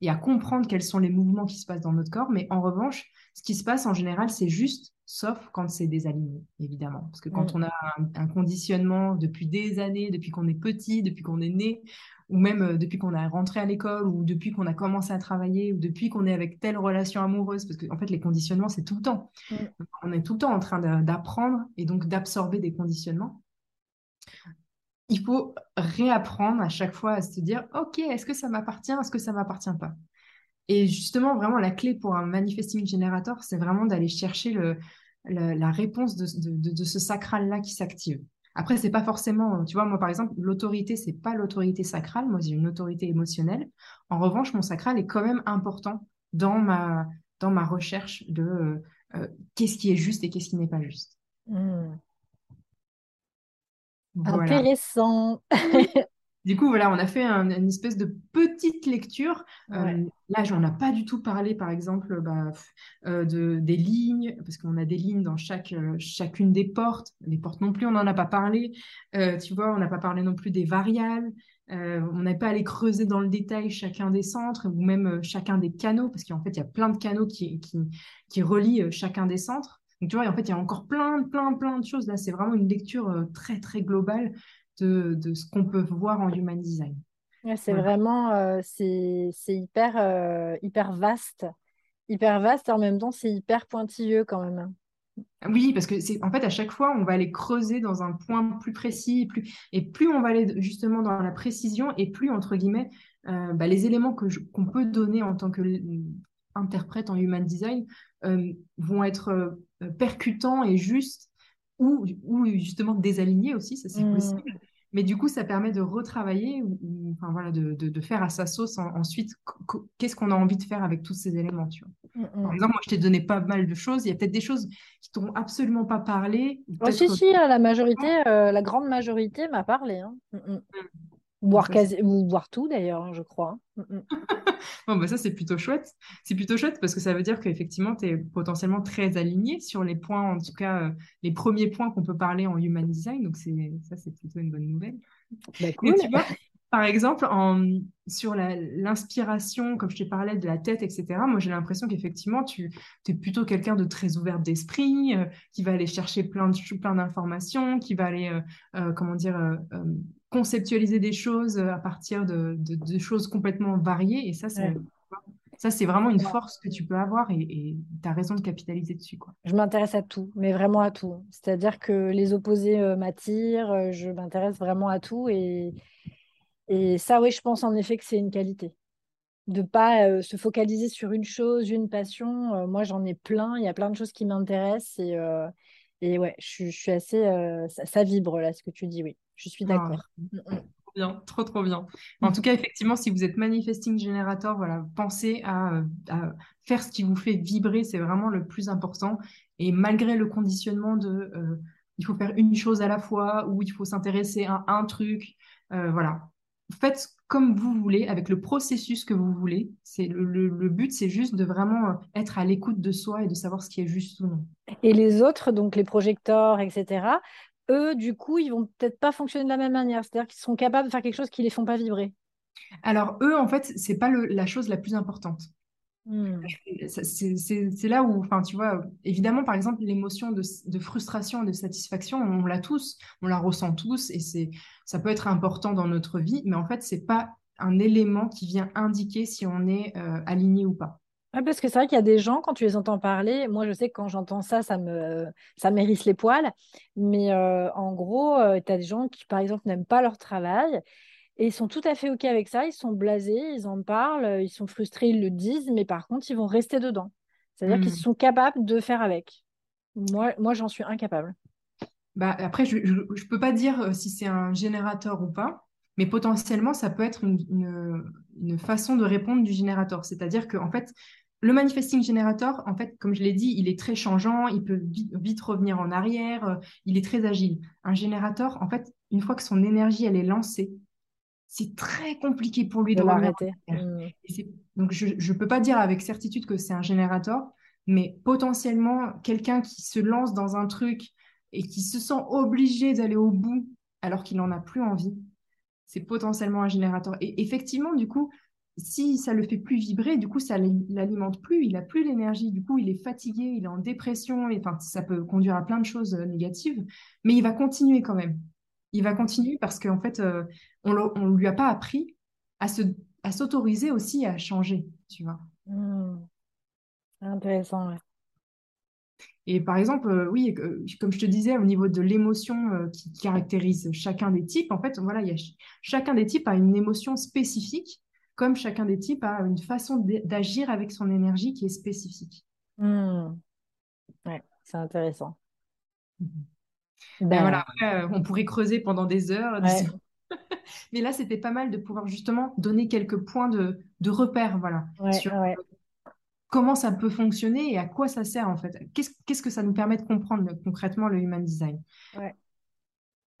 Speaker 2: et à comprendre quels sont les mouvements qui se passent dans notre corps. Mais en revanche, ce qui se passe en général, c'est juste, sauf quand c'est désaligné, évidemment. Parce que quand mm. on a un, conditionnement depuis des années, depuis qu'on est petit, depuis qu'on est né, ou même euh, depuis qu'on a rentré à l'école, ou depuis qu'on a commencé à travailler, ou depuis qu'on est avec telle relation amoureuse, parce qu'en en fait, les conditionnements, c'est tout le temps. Mm. On est tout le temps en train d'apprendre et donc d'absorber des conditionnements il faut réapprendre à chaque fois à se dire, OK, est-ce que ça m'appartient, est-ce que ça m'appartient pas? Et justement, vraiment, la clé pour un manifesting generator, c'est vraiment d'aller chercher la réponse de, ce sacral-là qui s'active. Après, c'est pas forcément, tu vois, moi par exemple, l'autorité, c'est pas l'autorité sacrale, moi j'ai une autorité émotionnelle. En revanche, mon sacral est quand même important dans ma, dans ma recherche de euh, euh, qu'est-ce qui est juste et qu'est-ce qui n'est pas juste. Mmh.
Speaker 1: Intéressant.
Speaker 2: Du coup, voilà, on a fait une espèce de petite lecture. Euh, là, j'en ai pas du tout parlé, par exemple, bah, euh, de, des lignes, parce qu'on a des lignes dans chaque, euh, chacune des portes. Les portes non plus, on n'en a pas parlé. tu vois, on n'a pas parlé non plus des variables. on n'a pas allé creuser dans le détail chacun des centres ou même chacun des canaux, parce qu'en fait, il y a plein de canaux qui, qui, qui relient chacun des centres. Donc, tu vois, en fait, il y a encore plein, plein, plein de choses. Là, c'est vraiment une lecture euh, très, très globale de, de ce qu'on peut voir en human design.
Speaker 1: c'est vraiment, euh, c'est hyper, euh, hyper vaste. Hyper vaste, et en même temps, c'est hyper pointilleux quand même.
Speaker 2: Oui, parce que c'est en fait à chaque fois, on va aller creuser dans un point plus précis, et plus, et plus on va aller justement dans la précision, et plus entre guillemets, bah, les éléments que qu'on peut donner en tant que interprètent en human design vont être percutants et justes ou, ou justement désalignés aussi, ça c'est mmh. possible. Mais du coup, ça permet de retravailler ou, enfin, voilà, de, de, faire à sa sauce ensuite qu'est-ce qu'on a envie de faire avec tous ces éléments. Tu vois. Mm, mm. Par exemple, moi, je t'ai donné pas mal de choses. Il y a peut-être des choses qui t'ont absolument pas parlé.
Speaker 1: Oh, si, si, la majorité, euh, la grande majorité m'a parlé. Hein. Mm, Voir, quasi... ou voir tout d'ailleurs, hein, je crois. Hein.
Speaker 2: Bon, bah ça, c'est plutôt chouette. C'est plutôt chouette parce que ça veut dire qu'effectivement, tu es potentiellement très aligné sur les points, en tout cas, euh, les premiers points qu'on peut parler en human design. Donc, ça, c'est plutôt une bonne nouvelle.
Speaker 1: Bah, cool.
Speaker 2: tu vois, par exemple, en, sur l'inspiration, comme je te parlais de la tête, etc., moi j'ai l'impression qu'effectivement, tu es plutôt quelqu'un de très ouvert d'esprit, euh, qui va aller chercher plein d'informations, plein qui va aller, euh, comment dire, conceptualiser des choses à partir de, choses complètement variées. Et ça, c'est ça, c'est vraiment une force que tu peux avoir et tu as raison de capitaliser dessus. Quoi.
Speaker 1: Je m'intéresse à tout, mais vraiment à tout. C'est-à-dire que les opposés euh, m'attirent, euh, je m'intéresse vraiment à tout. Et, et ça, oui, je pense en effet que c'est une qualité. De pas euh, se focaliser sur une chose, une passion. moi, j'en ai plein. Il y a plein de choses qui m'intéressent. Et, et ouais, je, suis assez. Ça, ça, vibre là, ce que tu dis, oui. Je suis ah, d'accord. Mm,
Speaker 2: mm. bien, trop trop bien. En tout cas, effectivement, si vous êtes manifesting générateur, voilà, pensez à, faire ce qui vous fait vibrer, c'est vraiment le plus important. Et malgré le conditionnement de euh, il faut faire une chose à la fois ou il faut s'intéresser à un truc, euh, voilà. Faites comme vous voulez, avec le processus que vous voulez. C'est le, le, but, c'est juste de vraiment être à l'écoute de soi et de savoir ce qui est juste ou non.
Speaker 1: Et les autres, donc les projecteurs, etc., eux, du coup, ils vont peut-être pas fonctionner de la même manière. C'est-à-dire qu'ils seront capables de faire quelque chose qui les font pas vibrer.
Speaker 2: Alors, eux, en fait, c'est pas la chose la plus importante. Hmm. C'est là où, enfin, tu vois, évidemment, par exemple, l'émotion de, de, frustration, de satisfaction, on l'a tous, on la ressent tous, et c'est, ça peut être important dans notre vie, mais en fait, c'est pas un élément qui vient indiquer si on est euh, aligné ou pas
Speaker 1: parce que c'est vrai qu'il y a des gens, quand tu les entends parler, moi je sais que quand j'entends ça, ça me ça m'érisse les poils. Mais euh, en gros, euh, tu as des gens qui, par exemple, n'aiment pas leur travail et ils sont tout à fait OK avec ça. Ils sont blasés, ils en parlent, ils sont frustrés, ils le disent, mais par contre, ils vont rester dedans. C'est-à-dire qu'ils mmh. sont capables de faire avec. Moi, moi j'en suis incapable.
Speaker 2: Bah, après, je ne peux pas dire euh, si c'est un générateur ou pas, mais potentiellement, ça peut être une, une, une façon de répondre du générateur. C'est-à-dire qu'en fait, le manifesting generator, en fait, comme je l'ai dit, il est très changeant, il peut vite, revenir en arrière, euh, il est très agile. Un générateur, en fait, une fois que son énergie elle est lancée, c'est très compliqué pour lui de, l'arrêter. Mmh. Donc je ne peux pas dire avec certitude que c'est un générateur, mais potentiellement quelqu'un qui se lance dans un truc et qui se sent obligé d'aller au bout alors qu'il n'en a plus envie, c'est potentiellement un générateur. Et effectivement, du coup, si ça le fait plus vibrer, du coup, ça l'alimente plus, il a plus l'énergie, du coup, il est fatigué, il est en dépression, et enfin, ça peut conduire à plein de choses euh, négatives, mais il va continuer quand même. Il va continuer parce qu'en fait, euh, on ne lui a pas appris à se à s'autoriser aussi à changer, tu vois.
Speaker 1: Mmh. Intéressant, ouais.
Speaker 2: Et par exemple, euh, oui, comme je te disais, au niveau de l'émotion qui caractérise chacun des types, en fait, voilà, il y a, chacun des types a une émotion spécifique comme chacun des types a une façon d'agir avec son énergie qui est spécifique.
Speaker 1: Ouais, c'est intéressant.
Speaker 2: Mhm. Ben, voilà, après, euh, on pourrait creuser pendant des heures. Mais là, c'était pas mal de pouvoir justement donner quelques points de, de repère voilà, sur comment ça peut fonctionner et à quoi ça sert en fait. Qu'est-ce que ça nous permet de comprendre concrètement le human design?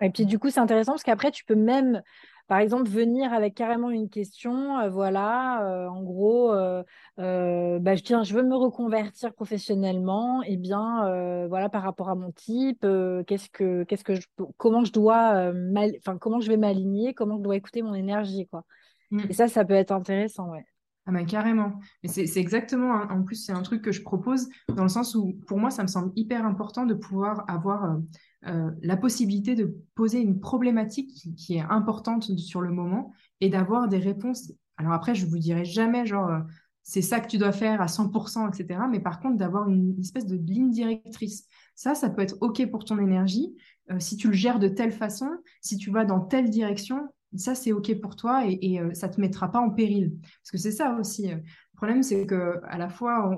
Speaker 1: Et puis du coup, c'est intéressant parce qu'après, tu peux même par exemple, venir avec carrément une question, euh, voilà, euh, en gros, euh, bah, je tiens, je veux me reconvertir professionnellement, et eh bien, voilà, par rapport à mon type, qu'est-ce que, qu'est-ce que je, comment je dois, enfin, comment je vais m'aligner, comment je dois écouter mon énergie, quoi. Mmh. Et ça, ça peut être intéressant, ouais.
Speaker 2: Ah ben carrément. Mais c'est exactement, en plus, c'est un truc que je propose dans le sens où, pour moi, ça me semble hyper important de pouvoir avoir euh, la possibilité de poser une problématique qui, est importante sur le moment et d'avoir des réponses. Alors après, je vous dirai jamais genre euh, c'est ça que tu dois faire à 100%, etc. Mais par contre, d'avoir une, espèce de ligne directrice. Ça, ça peut être OK pour ton énergie. Euh, si tu le gères de telle façon, si tu vas dans telle direction, ça c'est ok pour toi et, et euh, ça te mettra pas en péril. Parce que c'est ça aussi. Le problème, c'est que à la fois,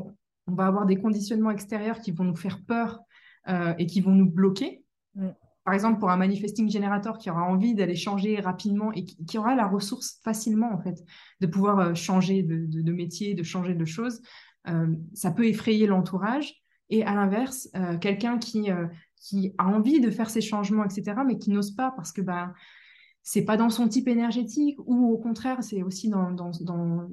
Speaker 2: on, va avoir des conditionnements extérieurs qui vont nous faire peur euh, et qui vont nous bloquer. Mm. Par exemple, pour un manifesting générateur qui aura envie d'aller changer rapidement et qui, aura la ressource facilement, en fait, de pouvoir euh, changer de, de, métier, de changer de choses, ça peut effrayer l'entourage. Et à l'inverse, quelqu'un qui, qui a envie de faire ces changements, etc., mais qui n'ose pas parce que bah, c'est pas dans son type énergétique ou au contraire, c'est aussi dans, dans, dans,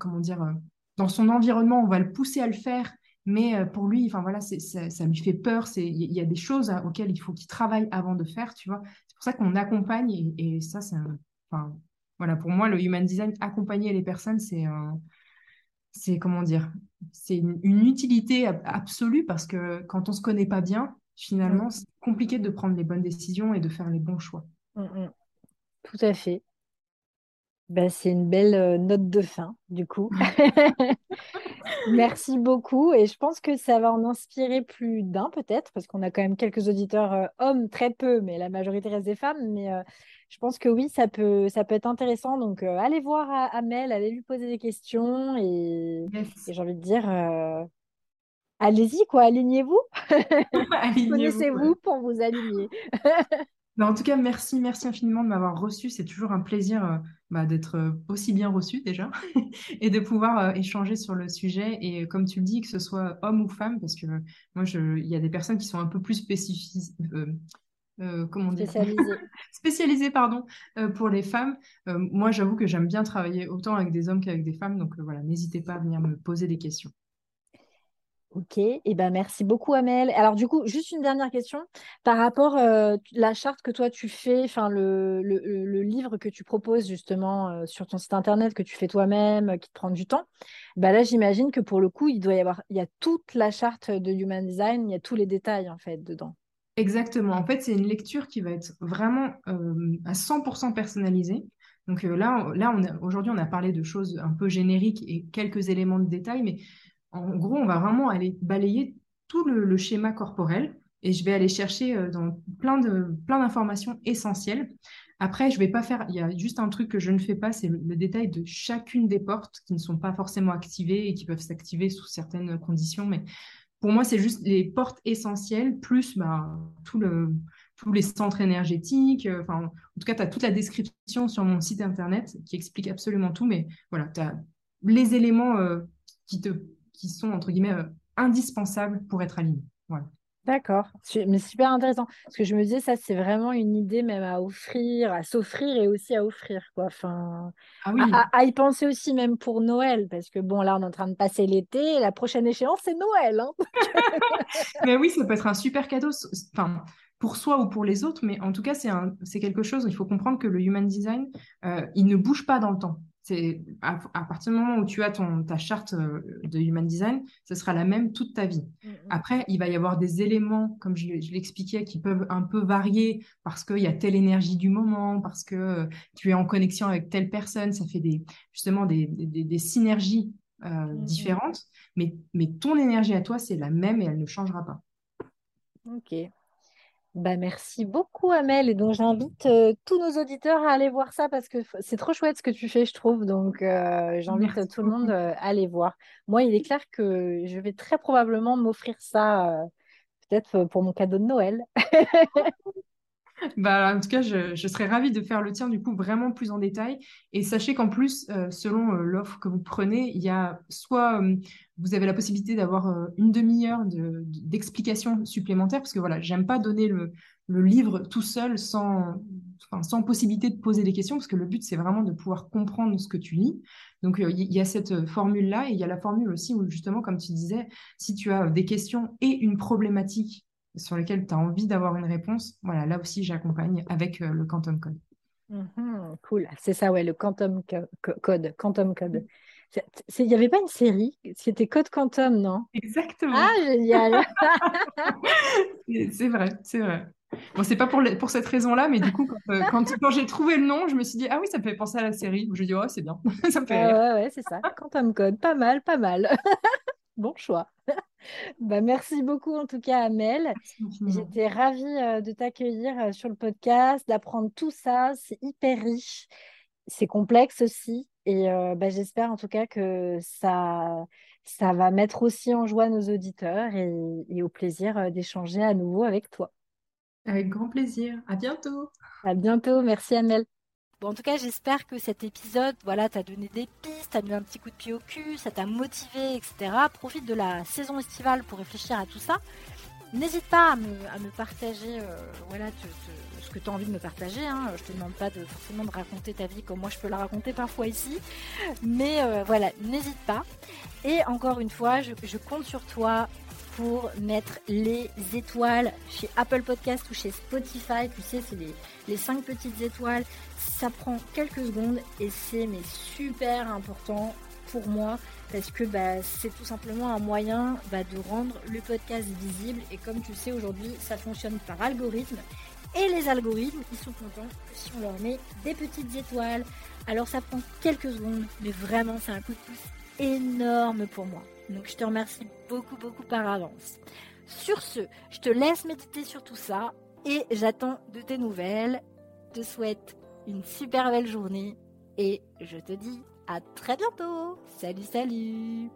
Speaker 2: comment dire, dans son environnement, on va le pousser à le faire, mais euh, pour lui, enfin voilà, ça, ça, lui fait peur. Il y, a des choses auxquelles il faut qu'il travaille avant de faire, tu vois. C'est pour ça qu'on accompagne et, ça, c'est, enfin voilà, pour moi, le human design, accompagner les personnes, c'est c'est comment dire, c'est une, utilité absolue parce que quand on se connaît pas bien, finalement, mm. c'est compliqué de prendre les bonnes décisions et de faire les bons choix.
Speaker 1: Mm, mm. Tout à fait. Ben, c'est une belle euh, note de fin, du coup. Merci beaucoup. Et je pense que ça va en inspirer plus d'un, peut-être, parce qu'on a quand même quelques auditeurs euh, hommes, très peu, mais la majorité reste des femmes. Mais euh, je pense que oui, ça peut, ça peut être intéressant. Donc, allez voir Amel, allez lui poser des questions. Et, j'ai envie de dire, allez-y, quoi, alignez-vous. Connaissez-vous pour vous aligner.
Speaker 2: En tout cas, merci, merci infiniment de m'avoir reçu. C'est toujours un plaisir euh, bah, d'être euh, aussi bien reçu déjà et de pouvoir euh, échanger sur le sujet. Et comme tu le dis, que ce soit homme ou femme, parce que moi, il y a des personnes qui sont un peu plus spécifiques. comment dire pardon, pour les femmes. moi, j'avoue que j'aime bien travailler autant avec des hommes qu'avec des femmes. Donc voilà, n'hésitez pas à venir me poser des questions.
Speaker 1: Ok, et eh ben merci beaucoup Amel. Alors du coup, juste une dernière question par rapport à euh, la charte que toi tu fais, enfin le, le, livre que tu proposes justement euh, sur ton site internet que tu fais toi-même, qui te prend du temps. Bah là, j'imagine que pour le coup, il doit y avoir, il y a toute la charte de Human Design, il y a tous les détails en fait dedans.
Speaker 2: Exactement. En fait, c'est une lecture qui va être vraiment euh, à 100% personnalisée. Donc là, là aujourd'hui, on a parlé de choses un peu génériques et quelques éléments de détail, mais en gros, on va vraiment aller balayer tout le, schéma corporel et je vais aller chercher euh, dans plein de plein d'informations essentielles. Après, je vais pas faire. Il y a juste un truc que je ne fais pas, c'est le, détail de chacune des portes qui ne sont pas forcément activées et qui peuvent s'activer sous certaines conditions. Mais pour moi, c'est juste les portes essentielles plus bah, tout le, tous les centres énergétiques. Euh, en tout cas, tu as toute la description sur mon site internet qui explique absolument tout. Mais voilà, tu as les éléments euh, qui te qui sont, entre guillemets, euh, indispensables pour être aligné. Voilà.
Speaker 1: D'accord, mais super intéressant. Parce que je me disais, ça, c'est vraiment une idée même à offrir, à s'offrir et aussi à offrir, quoi. Enfin, ah oui. à, y penser aussi même pour Noël, parce que bon, là, on est en train de passer l'été, la prochaine échéance, c'est Noël. Hein
Speaker 2: mais oui, ça peut être un super cadeau, enfin, pour soi ou pour les autres, mais en tout cas, c'est quelque chose, il faut comprendre que le Human Design, euh, il ne bouge pas dans le temps. C'est à, partir du moment où tu as ton, ta charte euh, de Human Design, ce sera la même toute ta vie. Mm, mm. Après, il va y avoir des éléments, comme je, l'expliquais, qui peuvent un peu varier parce qu'il y a telle énergie du moment, parce que euh, tu es en connexion avec telle personne, ça fait des, justement des, des, synergies euh, mm, différentes. Mais, mais ton énergie à toi, c'est la même et elle ne changera pas.
Speaker 1: Ok. Bah, merci beaucoup, Amel. Et donc, j'invite euh, tous nos auditeurs à aller voir ça parce que c'est trop chouette ce que tu fais, je trouve. Donc, euh, j'invite tout le monde euh, à aller voir. Moi, il est clair que je vais très probablement m'offrir ça, peut-être pour mon cadeau de Noël.
Speaker 2: Bah, en tout cas, je, serais ravie de faire le tien du coup vraiment plus en détail. Et sachez qu'en plus, euh, selon euh, l'offre que vous prenez, il y a soit euh, vous avez la possibilité d'avoir une demi-heure d'explications supplémentaires, parce que voilà, j'aime pas donner le, livre tout seul sans, sans possibilité de poser des questions, parce que le but c'est vraiment de pouvoir comprendre ce que tu lis. Donc il y, a cette formule-là, et il y a la formule aussi où justement, comme tu disais, si tu as des questions et une problématique sur lesquels tu as envie d'avoir une réponse, voilà, là aussi j'accompagne avec euh, le Quantum Code.
Speaker 1: Mhm, cool, c'est ça, ouais, le Quantum Code. Quantum Code. Il n'y avait pas une série? C'était Code Quantum, non?
Speaker 2: Exactement.
Speaker 1: Ah, génial
Speaker 2: C'est vrai, c'est vrai. Bon, c'est pas pour, pour cette raison-là, mais du coup, euh, quand, quand, j'ai trouvé le nom, je me suis dit, ah oui, ça me fait penser à la série. Je me dis, oh, c'est bien, ça me fait
Speaker 1: rire. Ouais, ouais, c'est ça. Quantum Code, pas mal, pas mal. bon choix. Bah, merci beaucoup en tout cas, Amel. J'étais ravie euh, de t'accueillir euh, sur le podcast, d'apprendre tout ça. C'est hyper riche, c'est complexe aussi. Et euh, bah, j'espère en tout cas que ça, ça va mettre aussi en joie nos auditeurs et, et au plaisir d'échanger à nouveau avec toi.
Speaker 2: Avec grand plaisir. À bientôt.
Speaker 1: À bientôt. Merci, Amel. Bon, en tout cas, j'espère que cet épisode, voilà, t'a donné des pistes, t'a mis un petit coup de pied au cul, ça t'a motivé, etc. Profite de la saison estivale pour réfléchir à tout ça. N'hésite pas à me, partager euh, voilà, ce que tu as envie de me partager. Hein. Je te demande pas de, forcément de raconter ta vie comme moi je peux la raconter parfois ici. Mais euh, voilà, n'hésite pas. Et encore une fois, je, je compte sur toi mettre les étoiles chez Apple Podcast ou chez Spotify. Tu sais, c'est les, les 5 petites étoiles. Ça prend quelques secondes et c'est super important pour moi parce que bah, c'est tout simplement un moyen bah, de rendre le podcast visible et comme tu sais aujourd'hui ça fonctionne par algorithme et les algorithmes ils sont contents si on leur met des petites étoiles alors ça prend quelques secondes mais vraiment c'est un coup de pouce énorme pour moi donc je te remercie beaucoup, beaucoup par avance. Sur ce, je te laisse méditer sur tout ça et j'attends de tes nouvelles. Je te souhaite une super belle journée et je te dis à très bientôt. Salut, salut